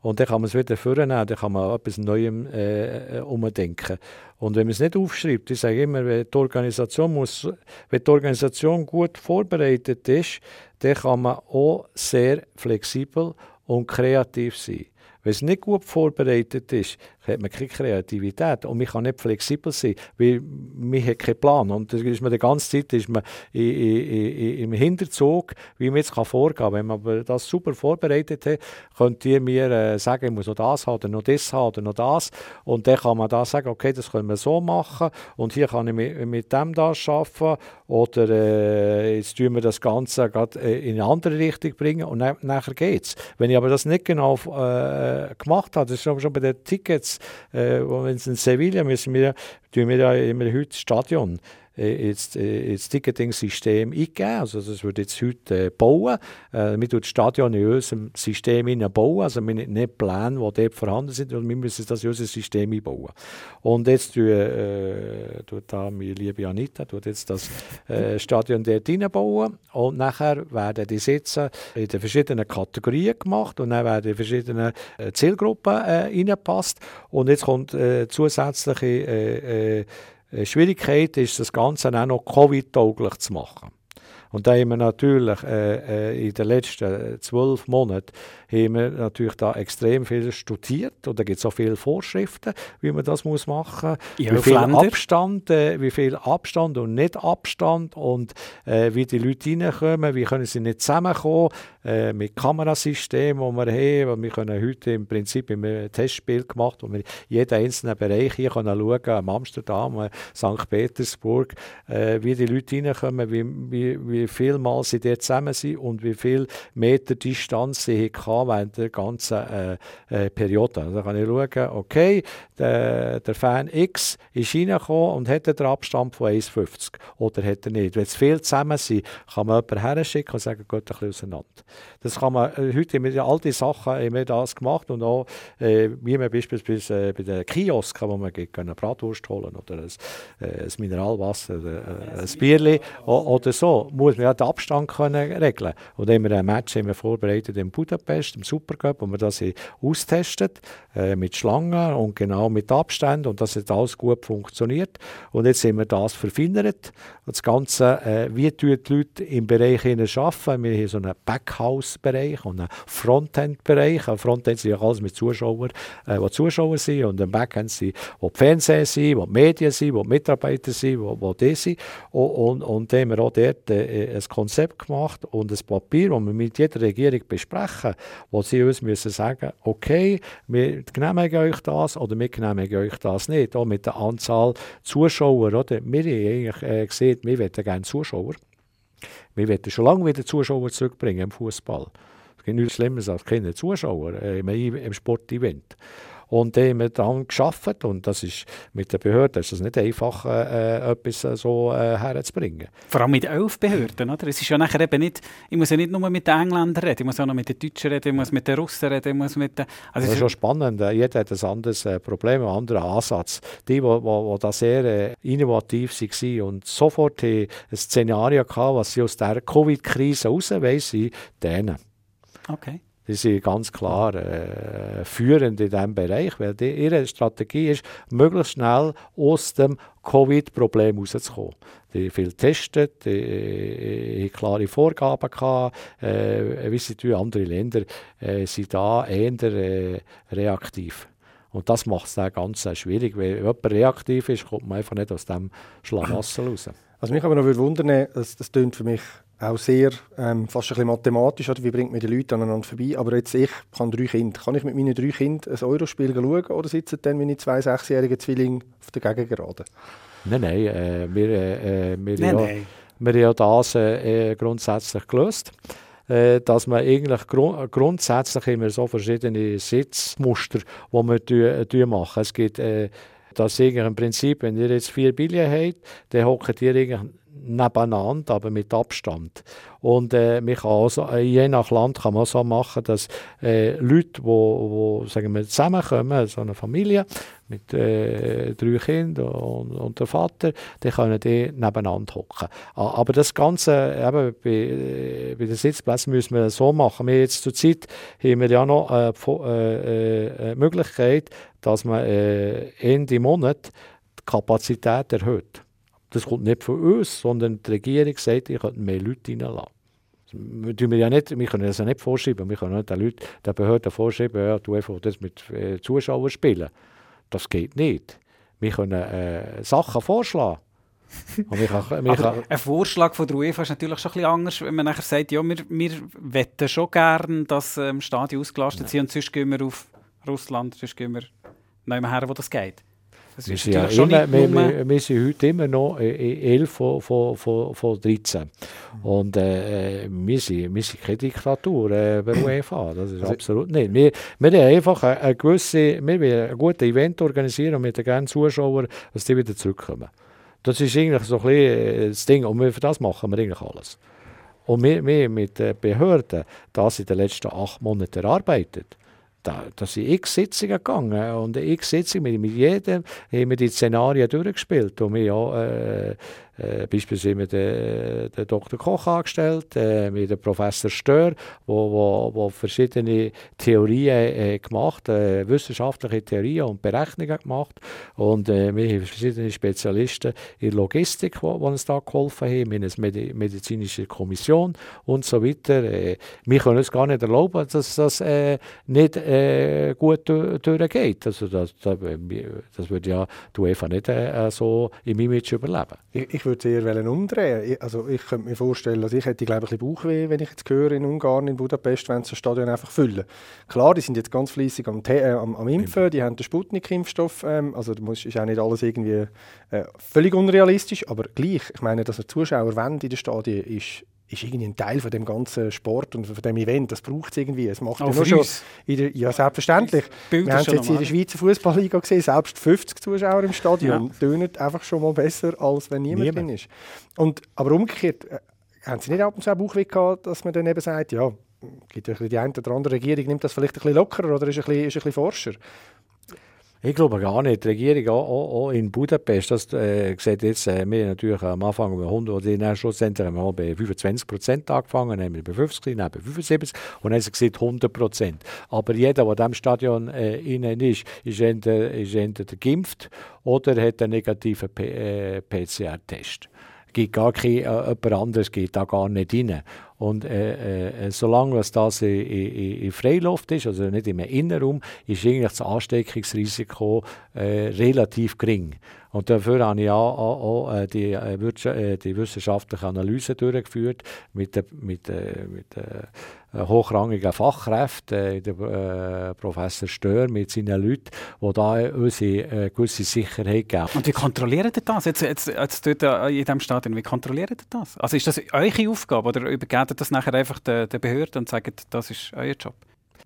Und dann kann man es wieder vornehmen, dann kann man etwas Neuem äh, äh, umdenken. Und wenn man es nicht aufschreibt, ich sage immer, wenn die Organisation, muss, wenn die Organisation gut vorbereitet ist, dann kann man auch sehr flexibel und kreativ sein. Wenn es nicht gut vorbereitet ist, hat man keine Kreativität und man kann nicht flexibel sein, weil man hat keinen Plan. Und da ist man die ganze Zeit ist man in, in, in, im Hinterzug, wie man jetzt vorgehen kann. Wenn man aber das super vorbereitet hat, könnt ihr mir äh, sagen, ich muss noch das haben oder noch das haben oder noch das. Und dann kann man da sagen, okay, das können wir so machen und hier kann ich mit, mit dem das arbeiten oder äh, jetzt tun wir das Ganze gerade äh, in eine andere Richtung bringen und dann, nachher geht es. Wenn ich aber das nicht genau äh, gemacht habe, das ist schon bei den Tickets äh, wenn es in Sevilla müssen wir, tun wir ja immer heute das Stadion ins, äh, ins Ticketing-System eingeben. Also das wird jetzt heute äh, bauen. Äh, wir tun das Stadion in unserem System bauen. Also wir haben nicht Pläne, die dort vorhanden sind, sondern wir müssen das in unser System einbauen. Und jetzt tut, äh, tut da meine liebe Anita tut jetzt das äh, Stadion dort reinbauen. Und nachher werden die Sitze in den verschiedenen Kategorien gemacht und dann werden verschiedene äh, Zielgruppen äh, reingepasst. Und jetzt kommt äh, zusätzliche äh, äh, äh, Schwierigkeit ist, das Ganze auch noch Covid-tauglich zu machen. Und da haben wir natürlich äh, äh in den letzten zwölf Monaten haben wir natürlich da extrem viel studiert und da gibt es auch viele Vorschriften, wie man das muss machen muss. Ja, wie viel Länder. Abstand, äh, wie viel Abstand und nicht Abstand und äh, wie die Leute reinkommen, wie können sie nicht zusammenkommen äh, mit Kamerasystemen, die wir haben. Wir können heute im Prinzip ein Testspiel gemacht, wo wir jeden einzelnen Bereich hier können schauen können, Amsterdam, äh, St. Petersburg, äh, wie die Leute reinkommen, wie, wie, wie viel Mal sie dort zusammen sind und wie viel Meter Distanz sie hatten während der ganzen äh, äh, Periode. Also kann ich schauen, okay, der, der Fan X ist reingekommen und hat den Abstand von 1,50 oder hat er nicht. Wenn es viel zusammen sind, kann man jemanden herschicken und sagen, geht ein bisschen auseinander. Das kann man, äh, heute haben wir all diese Sachen haben das gemacht und auch, äh, wie man beispielsweise äh, bei den Kiosken, wo man geht, eine Bratwurst holen oder ein, äh, ein Mineralwasser, äh, ein Bierli oder so, muss man ja den Abstand können regeln. Und dann wir ein Match haben vorbereitet in Budapest, im Supercup, wo wir das austestet äh, mit Schlangen und genau mit Abständen und das hat alles gut funktioniert. Und jetzt haben wir das verfeinert. Das Ganze, äh, wie tun die Leute im Bereich arbeiten? Wir haben so einen Backhouse-Bereich und einen Frontend-Bereich. Ein Frontend sind ja alles mit Zuschauern, äh, die Zuschauer sind und ein Backend sind, die Fernseher sind, die Medien sind, die Mitarbeiter sind, wo, wo die sind. Und, und, und haben wir auch dort äh, ein Konzept gemacht und ein Papier, das wir mit jeder Regierung besprechen, wo sie uns müssen sagen, okay, wir genehmigen euch das oder wir genehmigen euch das nicht. Auch mit der Anzahl Zuschauer. Oder? Wir haben eigentlich äh, gesehen, wir wollen gerne Zuschauer. Wir wollen schon lange wieder Zuschauer zurückbringen im Fußball. Es gibt nichts Schlimmeres als keine Zuschauer äh, im, im Sportevent. Und dann haben wir dann geschafft und das ist mit den Behörden ist das nicht einfach, äh, etwas äh, so äh, herzubringen. Vor allem mit elf Behörden, oder? Es ist ja nachher eben nicht, ich muss ja nicht nur mit den Engländern reden, ich muss auch noch mit den Deutschen reden, ich muss mit den Russen reden, ich muss mit den... Also das es ist schon spannend, äh, jeder hat ein anderes äh, Problem, einen anderen Ansatz. Die, die, die, die da sehr äh, innovativ waren und sofort ein Szenario hatten, was sie aus dieser Covid-Krise raus sind denen. Okay. Die sind ganz klar äh, führend in diesem Bereich, weil die, ihre Strategie ist, möglichst schnell aus dem Covid-Problem rauszukommen. Die viel testet, die, die, die klare Vorgaben gehabt, äh, wie sie andere Länder äh, sind da eher äh, reaktiv. Und das macht es dann ganz äh, schwierig. Wenn jemand reaktiv ist, kommt man einfach nicht aus dem Schlamassel raus. Also mich aber noch würde wundern, das, das klingt für mich auch sehr ähm, fast ein bisschen mathematisch, oder? wie bringt man die Leute aneinander vorbei. Aber jetzt ich habe drei Kinder. Kann ich mit meinen drei Kindern ein Eurospiel schauen oder sitzen dann meine zwei sechsjährigen Zwillinge auf der Gegengerade? Nein, nein, äh, wir, äh, wir, Nein, ja, nein. wir haben ja das äh, grundsätzlich gelöst. Äh, dass man eigentlich grund grundsätzlich immer so verschiedene Sitzmuster, die wir machen. Es gibt äh, das ist eigentlich im Prinzip, wenn ihr jetzt vier Billionen habt, dann hockt ihr eigentlich nebeneinander, aber mit Abstand. Und äh, kann also, je nach Land kann man so machen, dass äh, Leute, wo, wo sagen zusammenkommen, so eine Familie mit äh, drei Kindern und, und der Vater, die können die nebeneinander hocken. Aber das Ganze eben bei, äh, bei den Sitzplätzen müssen wir so machen. Wir jetzt zur Zeit haben wir ja noch eine äh, äh, Möglichkeit, dass man äh, Ende Monat die Kapazität erhöht. Das kommt nicht von uns, sondern die Regierung sagt, ich könnte mehr Leute reinlassen. Wir, ja nicht, wir können das ja nicht vorschreiben. Wir können nicht den Leuten, den Behörden vorschreiben, ja, du einfach das mit äh, Zuschauern spielen. Das geht nicht. Wir können äh, Sachen vorschlagen. kann, kann ein Vorschlag von der UEFA ist natürlich schon ein bisschen anders, wenn man nachher sagt, ja, wir, wir wetten schon gerne, dass ähm, Stadien ausgelastet sind und sonst gehen wir auf Russland, sonst gehen wir nicht mehr her, wo das geht. Wir, sind ja immer, wir, wir, wir, sind heute immer noch 11 von, von, von, von 13. Mhm. Und äh, wir, sind, wir sind keine Diktatur äh, bei UEFA. Das ist also, absolut nicht. Wir, wir haben einfach eine, eine gewisse, wir wollen ein gutes Event organisieren mit den gerne Zuschauern, dass die wieder zurückkommen. Das ist eigentlich so ein bisschen das Ding. Und für das machen wir eigentlich alles. Und wir, wir mit den Behörden das in den letzten acht Monaten erarbeitet da, da sind x Sitzungen gegangen und x Sitzungen mit, jedem haben wir die Szenarien durchgespielt und wir ja äh, äh, beispielsweise den, den Dr. Koch angestellt, äh, mit dem Professor Stör, wo, wo, wo verschiedene Theorien äh, gemacht, äh, wissenschaftliche Theorien und Berechnungen gemacht. Und äh, wir haben verschiedene Spezialisten in Logistik, die uns da geholfen haben. Wir haben eine medizinische Kommission und so weiter. Äh, wir können uns gar nicht erlauben, dass das äh, nicht äh, gut durchgeht. Also das, das, das würde ja die UEFA nicht äh, so im Image überleben. Ich, ich würde eher umdrehen. Also ich könnte mir vorstellen, also ich hätte glaube ich ein bisschen Bauchweh, wenn ich jetzt höre in Ungarn, in Budapest, wenn sie das Stadion einfach füllen. Klar, die sind jetzt ganz fleissig am, äh, am, am, Impfen, die haben den Sputnik-Impfstoff, ähm, also das ist auch nicht alles irgendwie äh, völlig unrealistisch, aber gleich, ich meine, dass er Zuschauer wollen in den Stadien, ist ist irgendwie ein Teil von dem ganzen Sport und von dem Event. Das braucht es irgendwie. Es macht ja nur schon der, ja, selbstverständlich. Wir haben es jetzt in der Schweizer Fußballliga gesehen, selbst 50 Zuschauer im Stadion ja. tönen einfach schon mal besser, als wenn niemand, niemand. drin ist. Und, aber umgekehrt, äh, haben Sie nicht ab und zu auch Bauchweh gehabt, dass man dann eben sagt, ja, gibt ja die eine oder andere Regierung nimmt das vielleicht ein bisschen lockerer oder ist ein bisschen, ist ein bisschen forscher. Ich glaube gar nicht. Die Regierung auch, auch, auch in Budapest, das äh, sieht jetzt, äh, wir natürlich am Anfang bei 100, oder in schlussendlich haben wir bei 25 Prozent angefangen, dann haben wir bei 50, dann bei 75 und dann haben gesagt 100 Prozent. Aber jeder, der in diesem Stadion äh, innen ist, ist entweder, ist entweder geimpft oder hat einen negativen äh, PCR-Test gibt gar kein, äh, jemand anderes geht da gar nicht rein. Und äh, äh, solange das in, in, in Freiluft ist, also nicht im Innenraum, ist eigentlich das Ansteckungsrisiko äh, relativ gering. Und dafür habe ich auch, auch, auch äh, die, äh, die wissenschaftliche Analyse durchgeführt mit, mit, mit, mit äh, hochrangigen Fachkräften, der äh, Professor Stör mit seinen Leuten, die da uns eine gewisse Sicherheit geben. Und wie kontrolliert ihr das? Jetzt, jetzt, jetzt dort in diesem Stadion, wie kontrolliert ihr das? Also ist das eure Aufgabe oder übergebt ihr das nachher einfach der, der Behörde und sagt, das ist euer Job?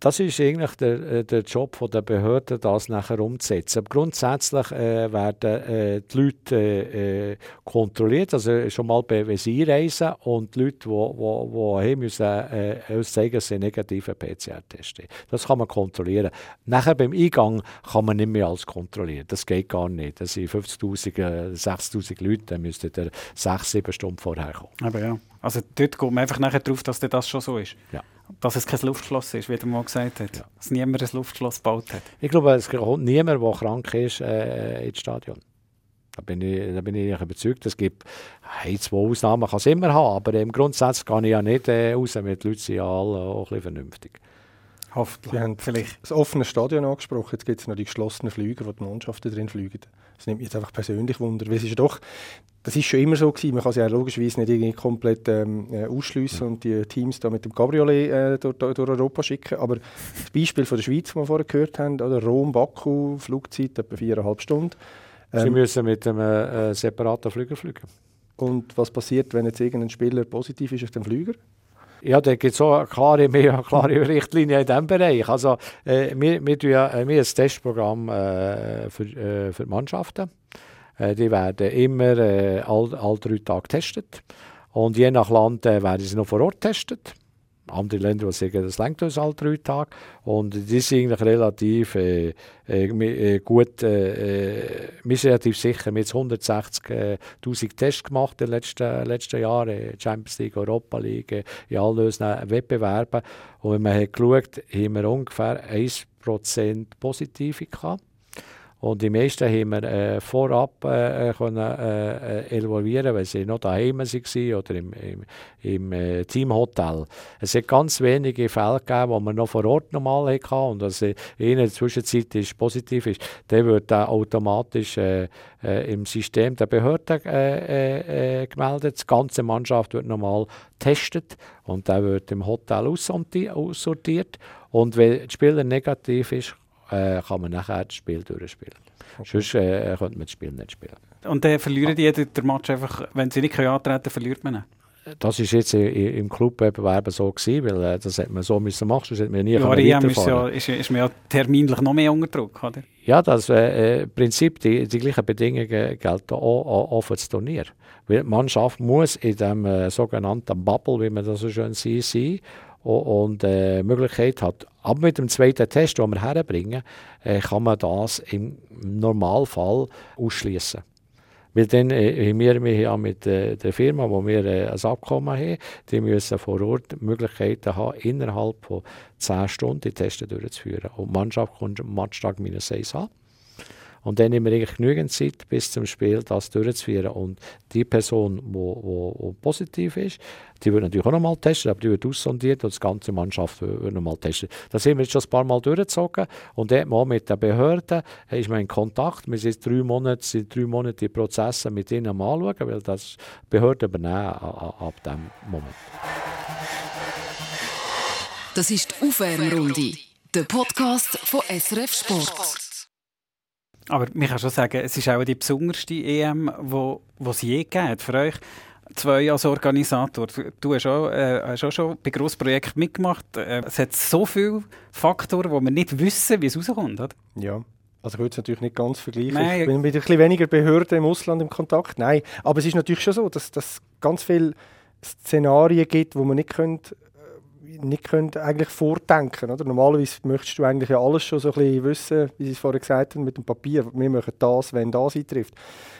Das ist eigentlich der, äh, der Job der Behörden, das nachher umzusetzen. Aber grundsätzlich äh, werden äh, die Leute äh, äh kontrolliert, also schon mal wenn sie einreisen und die Leute, die haben müssen, äh, uns zeigen, dass sie negativen PCR-Test Das kann man kontrollieren. Nachher beim Eingang kann man nicht mehr alles kontrollieren. Das geht gar nicht. Das sind 50'000, 60'000 Leute, dann müssten ihr 6, 7 Stunden vorher kommen. Aber ja, also dort kommt man einfach nachher drauf, dass das schon so ist. Ja dass es kein Luftschloss ist, wie er mal gesagt hat. Ja. Dass niemand ein Luftschloss gebaut hat. Ich glaube, es kommt niemand, der krank ist, äh, ins Stadion. Da bin ich, da bin ich überzeugt. Es gibt hey, zwei Ausnahmen, kann es immer haben, aber im Grundsatz kann ich ja nicht äh, raus, mit Leuten sind ja alle auch ein bisschen vernünftig. Hoffentlich. Sie haben vielleicht das offene Stadion angesprochen. Jetzt gibt es noch die geschlossenen Flüge, wo die Mannschaften drin fliegen. Das nimmt mich jetzt einfach persönlich Wunder. Weil es ist doch, das ist schon immer so gewesen. Man kann sie ja logischerweise nicht irgendwie komplett ähm, äh, ausschliessen und die Teams da mit dem Cabriolet äh, durch, durch, Europa schicken. Aber das Beispiel von der Schweiz, das wir vorher gehört haben, oder Rom, Baku, Flugzeit etwa viereinhalb Stunden. Ähm, sie müssen mit einem äh, separaten Flüger fliegen. Und was passiert, wenn jetzt irgendein Spieler positiv ist auf dem Flüger? Ja, da gibt es eine klare, mehr klare Richtlinie in diesem Bereich. Also, äh, wir, wir, tun, äh, wir ein Testprogramm äh, für, äh, für Mannschaften. Äh, die werden immer äh, all, all drei Tage getestet. Und je nach Land äh, werden sie noch vor Ort getestet andere Länder, die sagen, das längt uns alle drei Tage. Und die sind eigentlich relativ äh, äh, äh gut, äh, äh, wir sind relativ sicher, wir haben 160'000 Tests gemacht in den letzten, letzten Jahren, Champions League, Europa League, in allen unseren Wettbewerben. Und wenn man hat geschaut, haben wir ungefähr 1% Positive gehabt. Und die meisten haben wir äh, vorab äh, äh können, äh, äh, evaluieren, weil sie noch daheim waren oder im, im, im äh, Teamhotel. Es hat ganz wenige Fälle gegeben, die wir noch vor Ort normal hatten und dass in der Zwischenzeit ist positiv ist, dann wird dann automatisch äh, im System der Behörde gemeldet. Die ganze Mannschaft wird normal getestet und dann wird im Hotel aussortiert. Und wenn der Spieler negativ ist, äh, kann man nachher das Spiel durchspielen. Okay. Sonst äh, könnte man das Spiel nicht spielen. Und dann verlieren die den Match einfach, wenn sie nicht antreten können, verliert man ihn? Das war jetzt im Clubwettbewerb so gewesen, weil äh, das hätte man so müssen machen, sonst hätte man nie ja, EM ist, ja, ist, ist man ja terminlich noch mehr unter Druck, oder? Ja, das äh, Prinzip, die, die gleichen Bedingungen gelten auch, auch für das Turnier. Weil die Mannschaft muss in dem äh, sogenannten Bubble, wie man das so schön sieht, sein und äh, Möglichkeit hat. Aber mit dem zweiten Test, den wir herbringen, äh, kann man das im Normalfall ausschließen. Weil dann äh, wir, wir haben mit äh, der Firma, wo wir äh, ein Abkommen haben, die müssen vor Ort Möglichkeiten haben, innerhalb von 10 Stunden die Tests durchzuführen. Und die Mannschaft kommt am Matchtag minus 1 an. Und dann haben wir eigentlich genügend Zeit bis zum Spiel, das durchzuführen. Und die Person, die positiv ist, die wird natürlich auch nochmal testen, aber die wird aussondiert und die ganze Mannschaft wird nochmal testen. Das haben wir jetzt schon ein paar Mal durchgezogen. Und dort mal mit den Behörden ist man in Kontakt. Wir sind drei Monate, sind drei Monate die Prozesse mit ihnen am anschauen, weil das Behörden übernehmen ab diesem Moment. Das ist die Aufwärmrunde, der Podcast von SRF Sport. Aber man kann schon sagen, es ist auch die besonderste EM, wo es je gegeben hat für euch. Zwei als Organisator. Du hast auch, äh, hast auch schon bei Grossprojekten mitgemacht. Äh, es hat so viele Faktoren, wo wir nicht wissen, wie es rauskommt. Oder? Ja. Also ich würde es natürlich nicht ganz vergleichen. Nein. Ich bin mit ein bisschen weniger Behörden im Ausland im Kontakt. Nein, aber es ist natürlich schon so, dass es ganz viele Szenarien gibt, wo man nicht könnte nicht können eigentlich vordenken oder? Normalerweise möchtest du eigentlich ja alles schon so ein bisschen wissen, wie Sie es vorher gesagt haben, mit dem Papier. Wir machen das, wenn das eintrifft.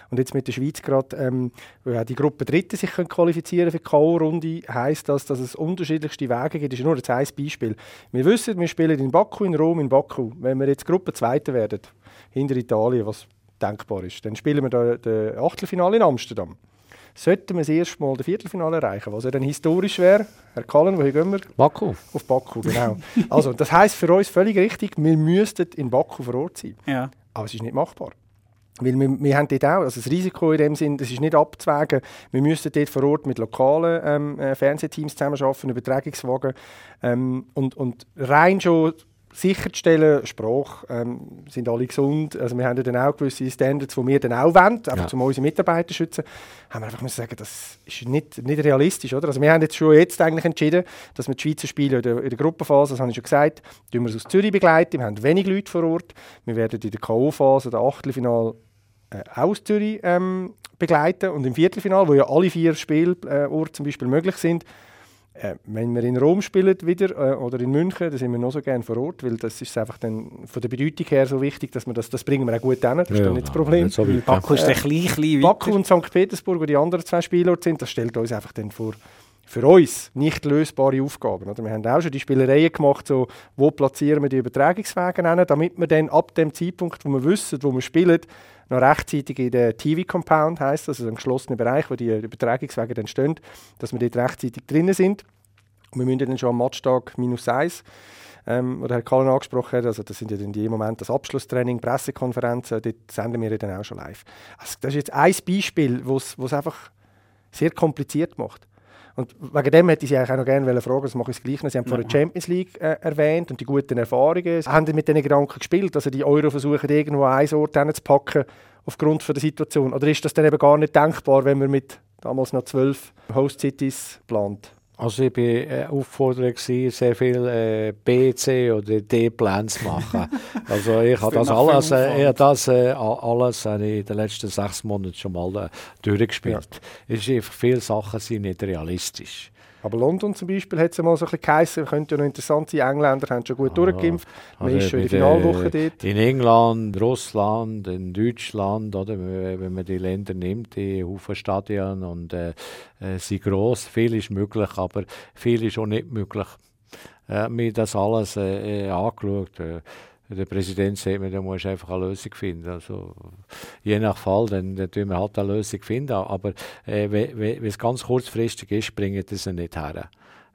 Und jetzt mit der Schweiz gerade, ähm, wo ja die Gruppe Dritte sich qualifizieren für die K.O.-Runde, heisst das, dass es unterschiedlichste Wege gibt. Das ist nur ein Beispiel. Wir wissen, wir spielen in Baku, in Rom, in Baku. Wenn wir jetzt Gruppe Zweite werden, hinter Italien, was denkbar ist, dann spielen wir da das Achtelfinale in Amsterdam sollten wir das erste Mal das Viertelfinale erreichen, was ja dann historisch wäre. Herr Kallen, wohin gehen wir? Baku. Auf Baku, genau. also, das heisst für uns völlig richtig, wir müssten in Baku vor Ort sein. Ja. Aber es ist nicht machbar. Weil wir, wir haben dort auch, also das Risiko in dem Sinn, das ist nicht abzuwägen. Wir müssten dort vor Ort mit lokalen ähm, äh, Fernsehteams zusammenarbeiten, Übertragungswagen. Ähm, und, und rein schon sicherzustellen, Sprache, ähm, sind alle gesund. Also wir haben ja dann auch gewisse Standards, die wir dann auch wollen, einfach ja. um unsere Mitarbeiter zu schützen. Haben wir einfach müssen sagen, das ist nicht, nicht realistisch, oder? Also wir haben jetzt schon jetzt eigentlich entschieden, dass wir die Schweizer Spiele in der, in der Gruppenphase, das habe ich schon gesagt, tun wir aus Zürich begleiten. Wir haben wenig Leute vor Ort. Wir werden in der K.O.-Phase, der Achtelfinal, äh, aus Zürich ähm, begleiten und im Viertelfinal, wo ja alle vier Spielorte äh, zum Beispiel möglich sind, äh, wenn wir in Rom spielen wieder äh, oder in München, dann sind wir noch so gerne vor Ort, weil das ist einfach dann von der Bedeutung her so wichtig, dass wir das, das bringen wir auch gut hin, das ist ja, dann nicht das Problem. Nicht so Baku ist äh, klein, klein Baku und St. Petersburg, wo die anderen zwei Spielorte sind, das stellt uns einfach dann vor, für uns nicht lösbare Aufgaben. Oder? Wir haben auch schon die Spielereien gemacht, so, wo platzieren wir die Übertragungswege hin, damit wir dann ab dem Zeitpunkt, wo wir wissen, wo wir spielen, noch rechtzeitig in den TV-Compound, heisst das, also ein geschlossener Bereich, wo die Übertragungswege dann stehen, dass wir dort rechtzeitig drinnen sind. Und wir müssen dann schon am Matchtag minus eins, ähm, oder Herr Kahn angesprochen hat, also das sind ja dann die Moment das Abschlusstraining, Pressekonferenzen, dort senden wir dann auch schon live. Also das ist jetzt ein Beispiel, wo es einfach sehr kompliziert macht. Und wegen dem hätte ich Sie eigentlich auch noch gerne fragen, das mache ich gleich noch. Sie haben vorhin die Champions League äh, erwähnt und die guten Erfahrungen. Haben Sie mit diesen Gedanken gespielt, also die Euro versuchen, irgendwo an einen Ort zu packen, aufgrund von der Situation? Oder ist das dann eben gar nicht denkbar, wenn man mit damals noch zwölf Host Cities plant? Also ich war äh, aufgefordert, sehr viel äh, B, C oder D-Pläne zu machen. also ich habe das alles, äh, ich das äh, alles äh, in den letzten sechs Monaten schon mal äh, durchgespielt. Ja. Es ist einfach, viele Sachen sind nicht realistisch. Aber London zum Beispiel hat es ja mal so ein bisschen geheißen, könnte ja noch interessant sein, Engländer haben schon gut ah, durchgeimpft, man also ist schon in der Finalwoche dort. In England, Russland, in Deutschland, oder, wenn man die Länder nimmt, die Haufen Stadien und äh, äh, sind gross, viel ist möglich, aber viel ist auch nicht möglich. Äh, mir das alles äh, äh angeschaut. Äh, der Präsident sagt mir, da muss einfach eine Lösung finden. Also, je nach Fall, dann, tun wir halt eine Lösung finden. Aber äh, wenn es ganz kurzfristig ist, bringen das nicht her.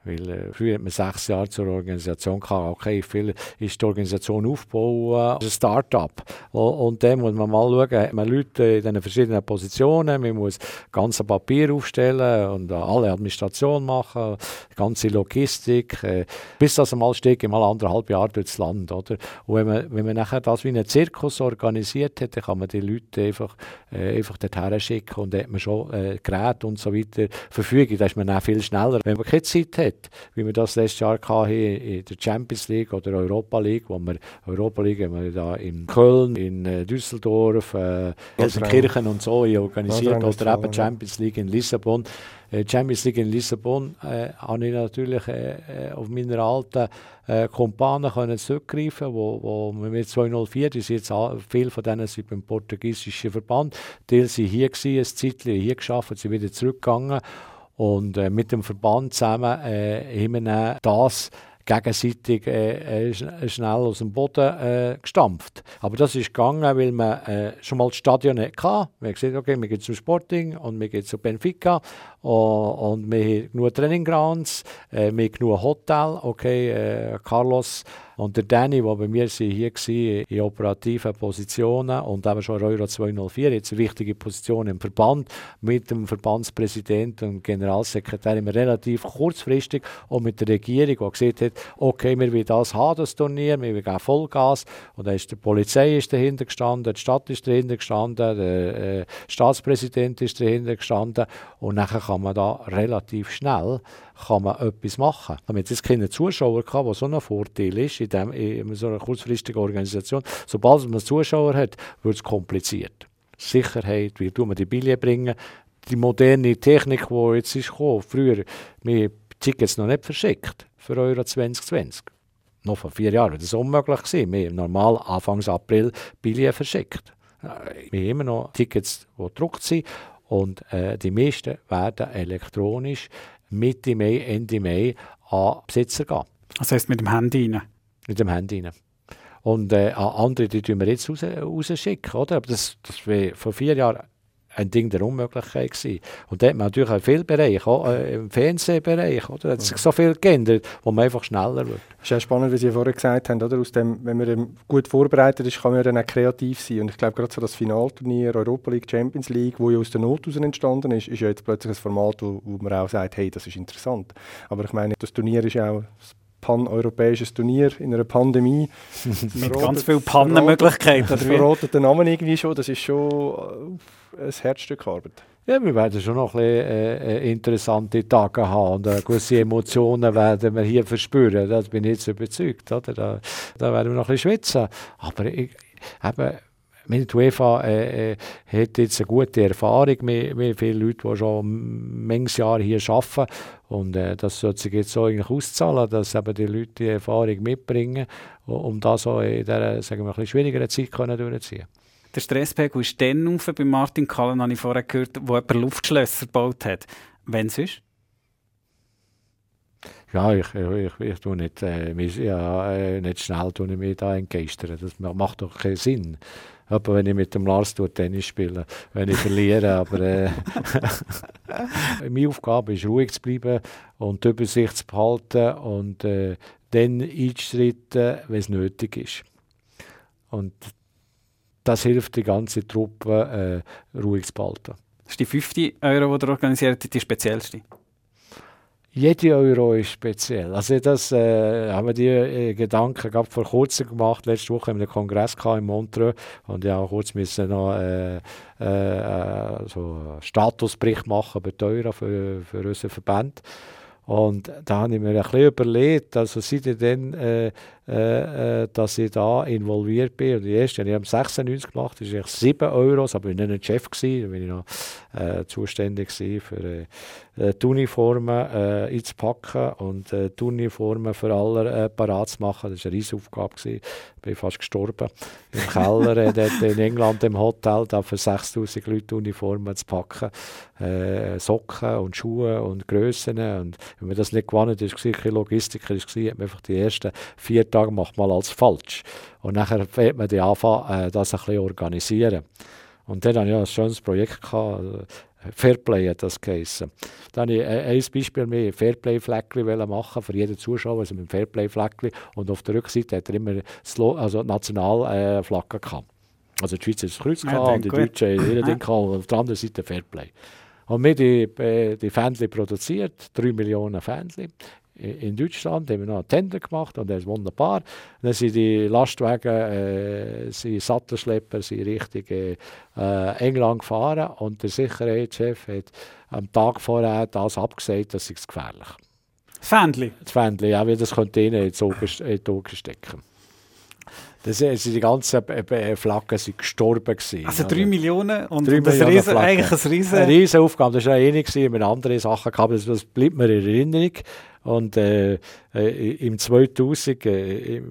Weil äh, früher hat man sechs Jahre zur Organisation gehabt. Okay, viel ist die Organisation aufbauen, ein Start-up. Und dann muss man mal schauen, hat man Leute in diesen verschiedenen Positionen, man muss ganze Papier aufstellen und alle Administration machen, ganze Logistik, äh, bis das einmal steht, mal anderthalb Jahre durchs Land. Oder? Und wenn man, wenn man nachher das wie einen Zirkus organisiert hat, dann kann man die Leute einfach, äh, einfach dorthin schicken und dann hat man schon äh, Geräte und so weiter verfügen. Da ist man auch viel schneller. Wenn man keine Zeit hat, hat, wie wir das letztes Jahr hatten in der Champions League oder Europa League, wo wir Europa League haben wir da in Köln, in äh, Düsseldorf, äh, Gelsenkirchen und so organisiert oder eben Champions League in Lissabon. Äh, Champions League in Lissabon äh, habe ich natürlich äh, äh auf meine alten äh, Kumpanen können zurückgreifen, wo, wo mit 204, die sind jetzt viele von denen sind beim portugiesischen Verband, die sind hier gewesen, ein Zeitchen hier geschafft, sind wieder zurückgegangen und äh, mit dem Verband zusammen äh, haben wir das gegenseitig äh, äh schnell aus dem Boden äh, gestampft. Aber das ist gegangen, weil man äh, schon mal das Stadion hatte. Wir haben gesagt, okay, wir gehen zum Sporting und wir gehen zu Benfica und, und wir haben genug Traininggrounds, äh, wir haben genug Hotel. Okay, äh, Carlos und der Danny, der bei mir hier war, in operativen Positionen und eben schon Euro 204, jetzt eine wichtige Position im Verband, mit dem Verbandspräsidenten und Generalsekretär immer relativ kurzfristig und mit der Regierung, die gesagt hat, okay, wir wollen das haben, das Turnier, wir wollen Vollgas. Und dann ist die Polizei ist dahinter gestanden, die Stadt ist dahinter gestanden, der äh, Staatspräsident ist dahinter gestanden und nachher kann man da relativ schnell kann man etwas machen. Wir haben jetzt keine Zuschauer gehabt, was so ein Vorteil ist in, dem, in so einer kurzfristigen Organisation. Sobald man Zuschauer hat, wird es kompliziert. Sicherheit, wie tun wir die Billionen bringen, die moderne Technik, die jetzt ist gekommen. Früher, wir Tickets noch nicht verschickt für Euro 2020. Noch vor vier Jahren das unmöglich. Gewesen. Wir haben normal Anfang April Billionen verschickt. Wir haben immer noch Tickets, die gedruckt sind und äh, die meisten werden elektronisch Mitte Mai, Ende Mai an Besitzer gehen. Das heisst mit dem Handy rein? Mit dem Handy rein. Und äh, andere, die tun wir jetzt raus, rausschicken, oder? Aber das, das war vor vier Jahren ein Ding der Unmöglichkeit gewesen. Und da hat man natürlich auch viele Bereiche, auch äh, im Fernsehbereich, oder? hat sich so viel geändert, wo man einfach schneller wird. Es ist ja spannend, wie Sie vorher gesagt haben, oder? Aus dem, wenn man gut vorbereitet ist, kann man dann auch kreativ sein. Und ich glaube, gerade so das Finalturnier Europa League, Champions League, wo ja aus der Not heraus entstanden ist, ist ja jetzt plötzlich ein Format, wo, wo man auch sagt, hey, das ist interessant. Aber ich meine, das Turnier ist ja auch pan-europäisches Turnier in einer Pandemie. Mit ganz vielen Pannenmöglichkeiten. Das verrotet den Namen irgendwie schon. Das ist schon äh, ein Herzstück Arbeit. Ja, wir werden schon noch ein bisschen, äh, äh interessante Tage haben und äh, gewisse Emotionen werden wir hier verspüren. Das bin ich jetzt überzeugt. Oder? Da, da werden wir noch ein bisschen schwitzen. Aber ich, eben, die UEFA äh, äh, hat jetzt eine gute Erfahrung mit, mit vielen Leuten, die schon manches Jahr hier arbeiten. Und äh, das sollte sich jetzt so eigentlich auszahlen, dass eben die Leute die Erfahrung mitbringen, um das auch in dieser sagen wir, ein bisschen schwierigeren Zeit können durchzuziehen Der Stresspegel ist dann auf bei Martin Kallen, habe ich vorher gehört, wo jemand Luftschlösser gebaut hat. Wenn sonst? Ja, ich, ich, ich tue nicht, äh, ja, äh, nicht schnell tue ich mich da entgeistern. Das macht doch keinen Sinn. Aber wenn ich mit dem Lars Tennis spiele, wenn ich verliere. aber äh, meine Aufgabe ist, ruhig zu bleiben und die Übersicht zu behalten und äh, dann einzuschreiten, wenn es nötig ist. Und das hilft die ganze Truppe, äh, ruhig zu behalten. Das ist die 50 Euro, die ihr organisiert die speziellste? Jede Euro ist speziell. Also das äh, haben wir die äh, Gedanken gerade vor kurzem gemacht. Letzte Woche haben wir einen Kongress in Montreux und ja kurz müssen noch äh, äh, so einen Statusbericht machen über die Euro für, für unseren Verband. Und da habe ich mir ein bisschen überlegt, also seitdem, äh, äh, äh, dass ich da involviert bin. Und die erste habe ich 96 gemacht, das ist 7 Euro, aber ich war nicht Chef, gewesen, da war ich noch äh, zuständig für äh, äh, die Uniformen äh, einzupacken und äh, die Uniformen für alle äh, parat zu machen. Das war eine riesige Aufgabe. Gewesen. Ich bin fast gestorben im Keller äh, dort in England im Hotel, da für 6000 Leute Uniformen zu packen. Äh, Socken und Schuhe und Grössen. Und wenn man das nicht gewonnen ist, war kein Logistiker, ist, hat man einfach die ersten vier macht mal als falsch. Und nachher fängt man die anfangen, äh, das ein bisschen organisieren. Und dann hatte ich ein schönes Projekt. Gehabt, Fairplay hat das geheißen. Dann habe ich ein Beispiel mehr, Fairplay-Fleckchen machen für jeden Zuschauer, also mit dem Fairplay-Fleckchen. Und auf der Rückseite hat er immer also Nationalflagge gehabt. Also die Schweiz hat das Kreuz ja, und die Deutschen haben ihr Ding gehabt und auf der anderen Seite Fairplay. Und wir die, äh, die Fähnchen produziert, drei Millionen Fähnchen in Deutschland haben wir noch einen Tender gemacht und das ist wunderbar. Dann sind die Lastwagen, äh, sind Sattelschlepper, sind Richtung äh, England gefahren und der Sicherheitschef hat am Tag vorher das abgesagt, das ist gefährlich. Das Fändli? Das Fändli, ja, weil das könnte ihnen in die Augen stecken. Das, also die ganzen Flaggen sind gestorben. Gewesen, also drei Millionen und 3 das Millionen Riesen, eigentlich ein Riesen... Eine riesen Aufgabe, das war eine ähnlich mit anderen Sachen gehabt, das, das bleibt mir in Erinnerung. Und äh, äh, im 2000, äh,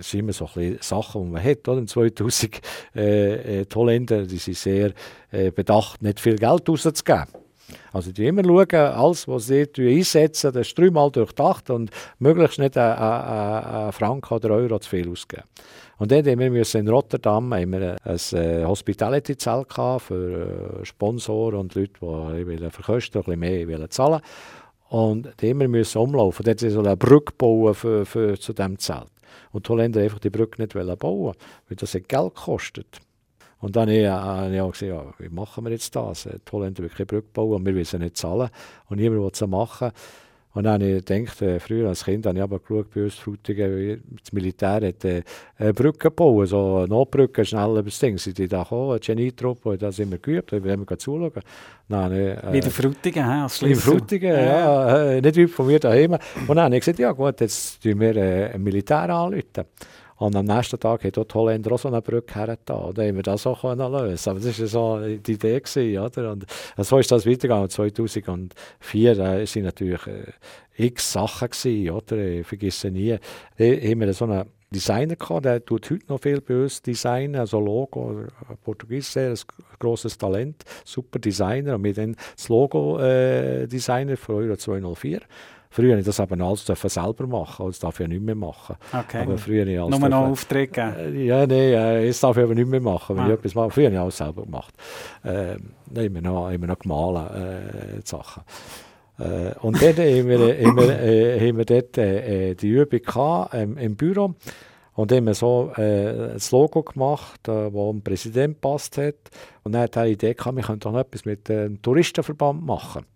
sind immer so ein Sachen, die man hat, oder? Im 2000, äh, äh, die Holländer, die sind sehr äh, bedacht, nicht viel Geld rauszugeben. Also die immer schauen, alles, was sie einsetzen, das ist dreimal durchdacht und möglichst nicht einen Franken oder Euro zu viel ausgeben. Und dann haben wir in Rotterdam haben wir ein äh, Hospitality-Zelt für äh, Sponsoren und Leute, die verkosten, ein bisschen mehr zahlen und die immer müssen umlaufen. Dort sie so eine Brücke bauen für, für, zu diesem Zelt. Und die Holländer einfach die Brücke nicht bauen weil das Geld kostet. Und dann habe ich, habe ich auch gesagt, ja, wie machen wir jetzt das? Die Holländer wollen keine Brücke bauen und wir wollen sie nicht zahlen. Und niemand will sie machen. Und dann habe ich gedacht, äh, früher als Kind habe ich aber geschaut, bei uns Frutigen, das Militär hat äh, Brücken gebaut, so Notbrücken, schnell über das Ding. Sind die da gekommen, eine Genietruppe, die das immer geübt, da haben wir zuschauen. Dann, äh, wie der Frutigen, he, als Frutigen, ja, ja äh, nicht weit von mir daheim. Und dann habe ich gesagt, ja gut, jetzt tun wir äh, Militär anrufen. Und am nächsten Tag hat die Holländer auch so eine Brücke hergetan. Da haben wir das auch können lösen Aber das war so die Idee. Gewesen, oder? Und so ist das weitergegangen. 2004 da sind natürlich äh, x Sachen gewesen, oder? Ich vergesse nie. Da haben wir so einen Designer gehabt, der tut heute noch viel bei uns designen, also Logo, Portugies ein grosses Talent, super Designer und wir dann das Logo äh, für Euro 204 Früher habe ich das eben alles selber machen, das darf ich ja nicht mehr machen. Okay. Aber früher habe ich alles Nur noch Aufträge geben? Äh, ja, nein, äh, jetzt darf ich aber nicht mehr machen, wenn ah. ich etwas mache. Früher habe ich alles selber gemacht. Äh, immer noch, immer noch gemahlen, äh, Sachen. Äh, und dann haben wir, haben wir, äh, haben wir dort äh, die Übung gehabt, ähm, im Büro. Und dann haben wir so äh, das Logo gemacht, äh, das dem Präsident passt hat. Und dann hat er die Idee gehabt, wir könnten noch etwas mit dem Touristenverband machen.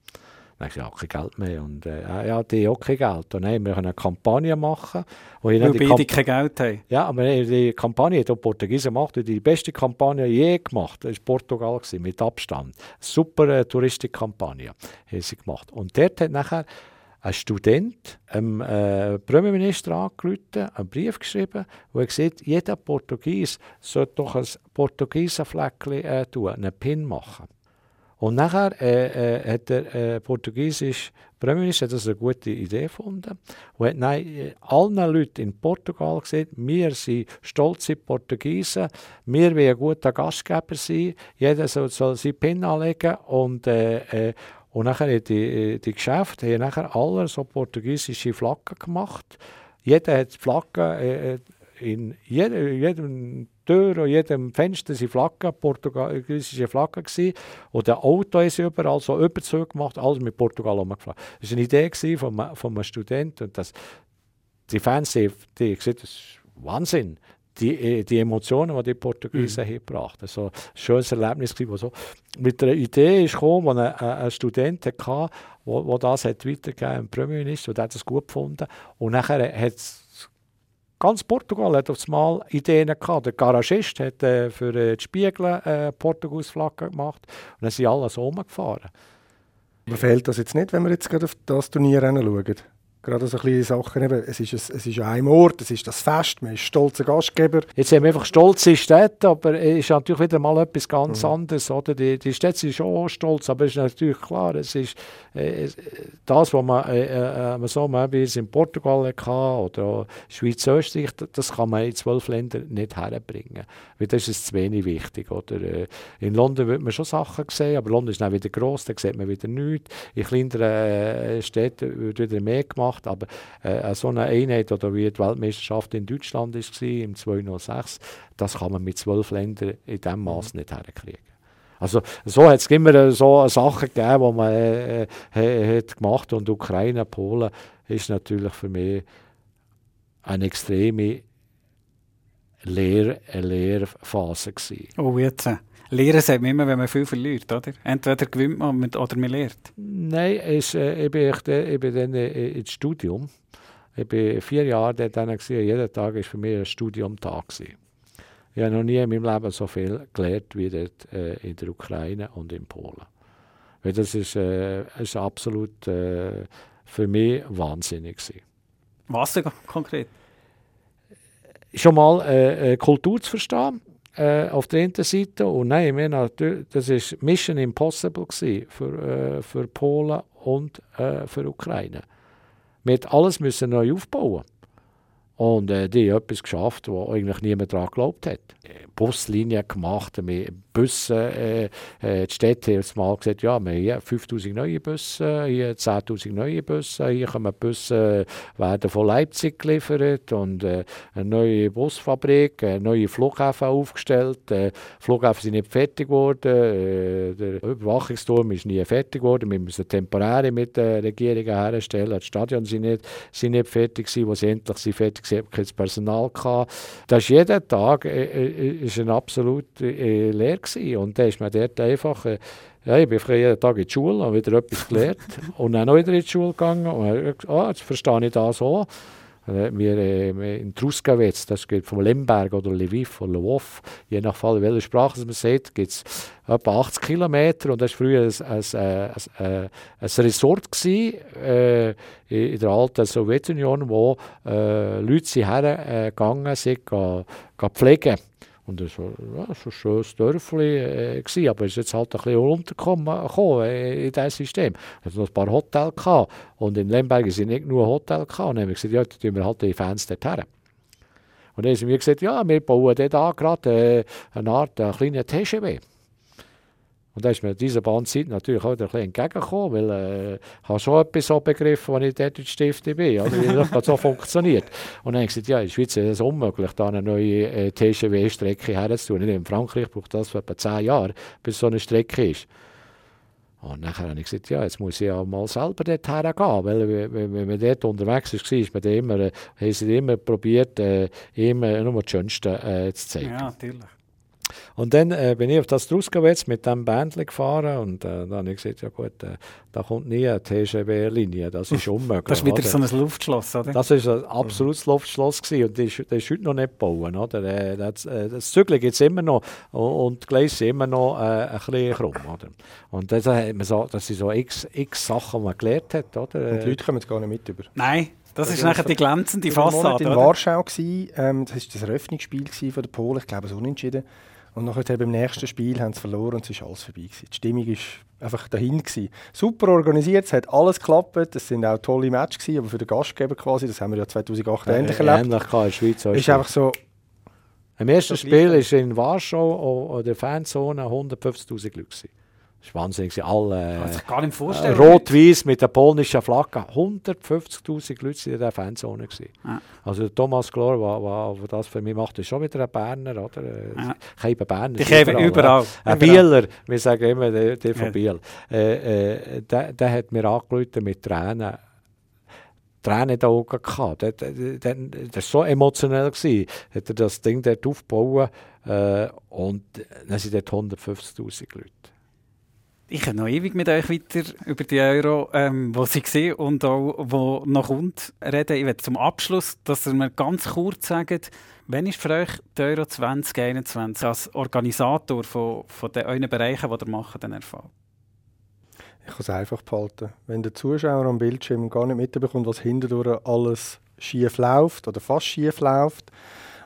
Habe ich ja, kein Geld mehr. Und äh, ja, die auch kein Geld. Und dann haben wir eine Kampagne machen. Weil beide Kamp kein Geld haben. Ja, aber die Kampagne auch Portugiesen gemacht. Die beste Kampagne je gemacht. Das war Portugal, gewesen, mit Abstand. Super äh, Touristikkampagne haben sie gemacht. Und dort hat nachher ein Student dem äh, Premierminister angerufen, einen Brief geschrieben, wo er gesagt jeder Portugies sollte doch ein Portugiesenfleckchen äh, tun, einen Pin machen. Und nachher äh, äh, hat der äh, portugiesische Premierminister das eine gute Idee gefunden und hat nein, äh, allen Leuten in Portugal gesagt, wir sind stolze Portugiesen, wir wollen ein guter Gastgeber sein, jeder soll, soll seinen Pin anlegen und, äh, äh, und nachher hat die, die Geschäfte haben nachher alle so portugiesische Flaggen gemacht. Jeder hat Flaggen äh, in jedem, jedem Tür und jedem Fenster waren Flaggen, portugiesische Flaggen gewesen. Und der Auto ist überall so Überzüge gemacht, alles mit Portugal umgeflogen. Das war eine Idee von, einem, von einem Studenten. Und das, die Fans, die, die gesagt, das ist Wahnsinn. Die, die Emotionen, die die Portugiesen mhm. gebracht haben. Also, ein schönes Erlebnis, wo so mit einer Idee ist gekommen, die ein, ein Student hatte, wo das hat weitergegeben im Premierminister, der hat das gut gefunden. Und nachher hat es Ganz Portugal hat auf Mal Ideen gehabt. Der Garagist hat äh, für äh, die Spiegel äh, Portugal-Flagge gemacht und dann sind alle so rumgefahren. Aber fehlt das jetzt nicht, wenn wir jetzt gerade auf das Turnier schauen? Gerade so kleine Sachen, eben, es, ist ein, es ist einem Ort, es ist das Fest, man ist stolzer Gastgeber. Jetzt haben wir einfach stolze Städte, aber es ist natürlich wieder mal etwas ganz mhm. anderes. Oder? Die, die Städte sind schon stolz, aber es ist natürlich klar, es ist äh, das, was man, äh, äh, so wie es in Portugal hatte oder Schweiz, Österreich, das kann man in zwölf Ländern nicht herbringen. Weil das ist zu wenig wichtig. Oder? Äh, in London wird man schon Sachen sehen, aber London ist dann wieder gross, da sieht man wieder nichts. In kleineren äh, Städten wird wieder mehr gemacht gemacht, aber äh, so eine Einheit oder wie die Weltmeisterschaft in Deutschland war, im 206, das kann man mit zwölf Ländern in diesem Maß nicht herkriegen. Also so hat es immer so Sachen gegeben, die man äh, äh, hat gemacht und Ukraine, Polen ist natürlich für mich eine extreme Lehr Lehrphase gewesen. Oh, jetzt. Lehren sagt man immer, wenn man viel verliert, oder? Entweder gewinnt man oder man lernt. Nein, es, äh, ich, bin, ich, ich bin dann äh, ins Studium. Ich bin vier Jahre dort dann gewesen, jeden Tag war für mich ein Studiumtag. Gewesen. Ich habe noch nie in meinem Leben so viel gelernt wie dort äh, in der Ukraine und in Polen. Weil das ist, äh, ist absolut äh, für mich wahnsinnig. Gewesen. Was denn konkret? Schon mal äh, äh Kultur zu verstehen äh, auf der einen Seite und nein, wir natürlich, das war Mission Impossible für, äh, für Polen und äh, für Ukraine. Wir mussten alles müssen neu aufbauen. Und äh, die haben etwas geschafft, wo eigentlich niemand daran geglaubt hat. Buslinien gemacht, Bussen. Äh, äh, die Städte haben mal gesagt, ja, wir haben hier 5000 neue Busse, hier 10.000 neue Busse, hier kommen Busse, werden von Leipzig geliefert und äh, eine neue Busfabrik, eine neue Flughäfen aufgestellt. Äh, Flughäfen sind nicht fertig geworden, äh, der Überwachungsturm ist nie fertig geworden, wir müssen temporäre mit der Regierung herstellen, die Stadion sind nicht, sind nicht fertig gewesen, wo sie endlich sind fertig waren, kein Personal gehabt. Das ist jeden Tag äh, äh, ist eine absolute äh, Gewesen. Und dann ist man dort einfach, äh, ja, ich bin jeden Tag in die Schule, habe wieder etwas gelernt und dann noch wieder in die Schule gegangen und habe oh, jetzt verstehe ich das auch. Wir äh, in Truskawitz, das geht vom Lemberg oder Lviv oder Lwów, je nach Fall, welche Sprache man sieht, gibt es etwa 80 Kilometer und das war früher ein, ein, ein, ein Resort gewesen, äh, in der alten Sowjetunion, wo äh, Leute hergegangen sind, gehen, gehen pflegen und das war ein schönes Dörfli, äh, aber es ist jetzt halt ein bisschen runtergekommen äh, in diesem System. Es noch ein paar Hotels gehabt. und in Lemberg sind nicht nur Hotels gehabt. Und dann haben wir gesagt, ja, dann tun wir halt die Fans dort her. Und dann haben wir gesagt, ja, wir bauen dort gerade äh, eine Art eine kleine TGW. Und da ist mir diese Bandzeit natürlich auch ein bisschen entgegengekommen, weil äh, ich habe schon etwas so begriffen, als ich dort in Stifte bin, oder wie das so funktioniert. Und dann habe ich gesagt, ja, in der Schweiz ist es unmöglich, da eine neue äh, TGW-Strecke herzutun. In Frankreich braucht das etwa zehn Jahre, bis so eine Strecke ist. Und dann habe ich gesagt, ja, jetzt muss ich ja mal selber dort hergehen, weil wenn, wenn man dort unterwegs ist, ist man immer, äh, haben sie immer probiert, äh, immer nur das Schönste äh, zu zeigen. Ja, natürlich. Und dann äh, bin ich auf das Truskowitz mit dem Bändchen gefahren und äh, dann habe ich gesagt, ja gut, äh, da kommt nie eine TGW-Linie, das ist unmöglich. das ist wieder oder? so ein Luftschloss, oder? Das war ein absolutes Luftschloss gewesen, und das ist, das ist heute noch nicht gebaut. Oder? Äh, das, äh, das Zügel gibt es immer noch und die Gleise sind immer noch äh, ein bisschen krumm. Oder? Und das, hat man so, das sind so x, x Sachen, die man gelernt hat. Oder? Und die Leute kommen gar nicht mit über. Nein. Das, das ist nachher die glänzende Fassade. Ich war in Warschau, ähm, das war das Eröffnungsspiel von der Polen, ich glaube, es unentschieden. Und nachher beim nächsten Spiel haben sie verloren und es war alles vorbei. Gewesen. Die Stimmung war einfach dahin. Gewesen. Super organisiert, es hat alles geklappt. Es sind auch tolle Matches, gewesen, aber für den Gastgeber quasi, das haben wir ja 2008 äh, ähnlich erlebt. Ähnlich in der Schweiz. Ist einfach so... Im ersten Spiel war in Warschau in der Fanzone 150'000 Leute. Gewesen. Das war wahnsinnig. Alle Kann gar nicht vorstellen. Äh, Rot-Weiß mit der polnischen Flagge. 150'000 Leute waren in der Fanzone. Ja. Also Thomas Glor, was das für mich macht, ist schon wieder ein Berner. Oder? Ja. Keiben Berner. Die kämen überall. Ein Bieler, wir sagen immer, der, der von ja. Biel. Äh, äh, der, der hat mir angerufen mit Tränen. Tränen in den Augen gehabt. Das, war so emotionell. Gewesen. Hat er das Ding dort aufgebaut äh, und dann sind dort 150'000 Leute ich kann noch ewig mit euch weiter über die Euro, ähm, wo sie gesehen und auch wo noch kommt, reden. Ich werde zum Abschluss, dass ihr mir ganz kurz sagt, wann ist für euch die Euro 2021 als Organisator von, von den euren Bereichen, die ihr macht, den Erfolg? Ich kann es einfach behalten. Wenn der Zuschauer am Bildschirm gar nicht mitbekommt, was hindurch alles schief läuft oder fast schief läuft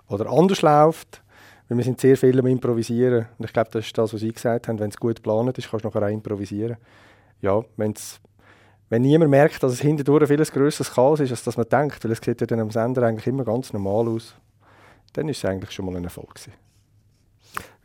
oder anders läuft, weil wir sind sehr viel am Improvisieren. Und ich glaube, das ist das, was Sie gesagt haben. Wenn es gut geplant ist, kannst du nachher auch improvisieren. Ja, wenn's, wenn niemand merkt, dass es hindurch vieles grösseres Chaos ist, als das man denkt, weil es sieht ja dann am Sender eigentlich immer ganz normal aus, dann ist es eigentlich schon mal ein Erfolg gewesen.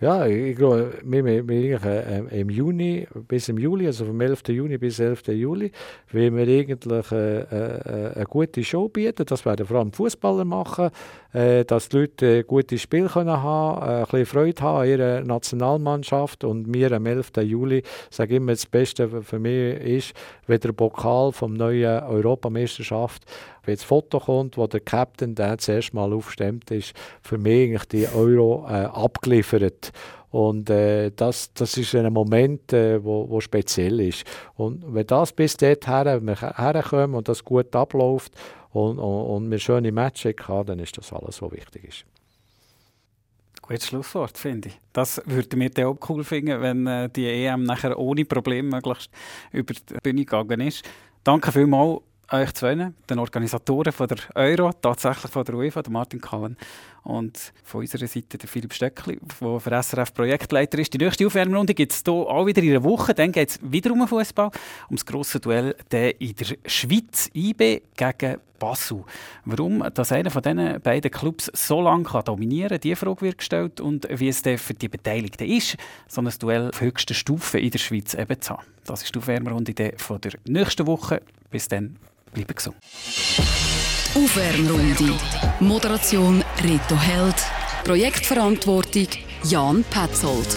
Ja, ich glaube, wir, wir, wir äh, im Juni bis im Juli, also vom 11. Juni bis 11. Juli, wollen wir eigentlich äh, äh, eine gute Show bieten. Das werden vor allem Fußballer machen, äh, dass die Leute ein gutes Spiel können haben, äh, ein bisschen Freude haben an ihrer Nationalmannschaft. Und wir am 11. Juli, sage immer, das Beste für mich ist, wenn der Pokal vom neuen Europameisterschaft wenn das Foto kommt, wo der Captain der zuerst mal aufstemmt, ist für mich eigentlich die Euro äh, abgeliefert. Und äh, das, das ist ein Moment, äh, wo, wo speziell ist. Und wenn das bis dorthin wir herkommen und das gut abläuft und, und, und wir schöne Matches haben, dann ist das alles, was wichtig ist. Gutes Schlusswort, finde ich. Das würde mir auch cool finden, wenn äh, die EM nachher ohne Probleme möglichst über die Bühne gegangen ist. Danke vielmals euch zwei, den Organisatoren von der Euro, tatsächlich von der UEFA, der Martin Kallen und von unserer Seite der Philipp Stöckli, der für SRF Projektleiter ist. Die nächste Aufwärmrunde gibt es hier auch wieder in einer Woche. Dann geht es wieder um Fußball, um das grosse Duell in der Schweiz, IB gegen Basel. Warum dass einer von diesen beiden Clubs so lange kann dominieren kann, diese Frage wird gestellt und wie es dann für die Beteiligten ist, so ein Duell auf höchster Stufe in der Schweiz eben zu haben. Das ist die Aufwärmrunde von der nächsten Woche. Bis dann. Bleiben gesund. Aufwärmrunde. Moderation Reto Held. Projektverantwortung Jan Petzold.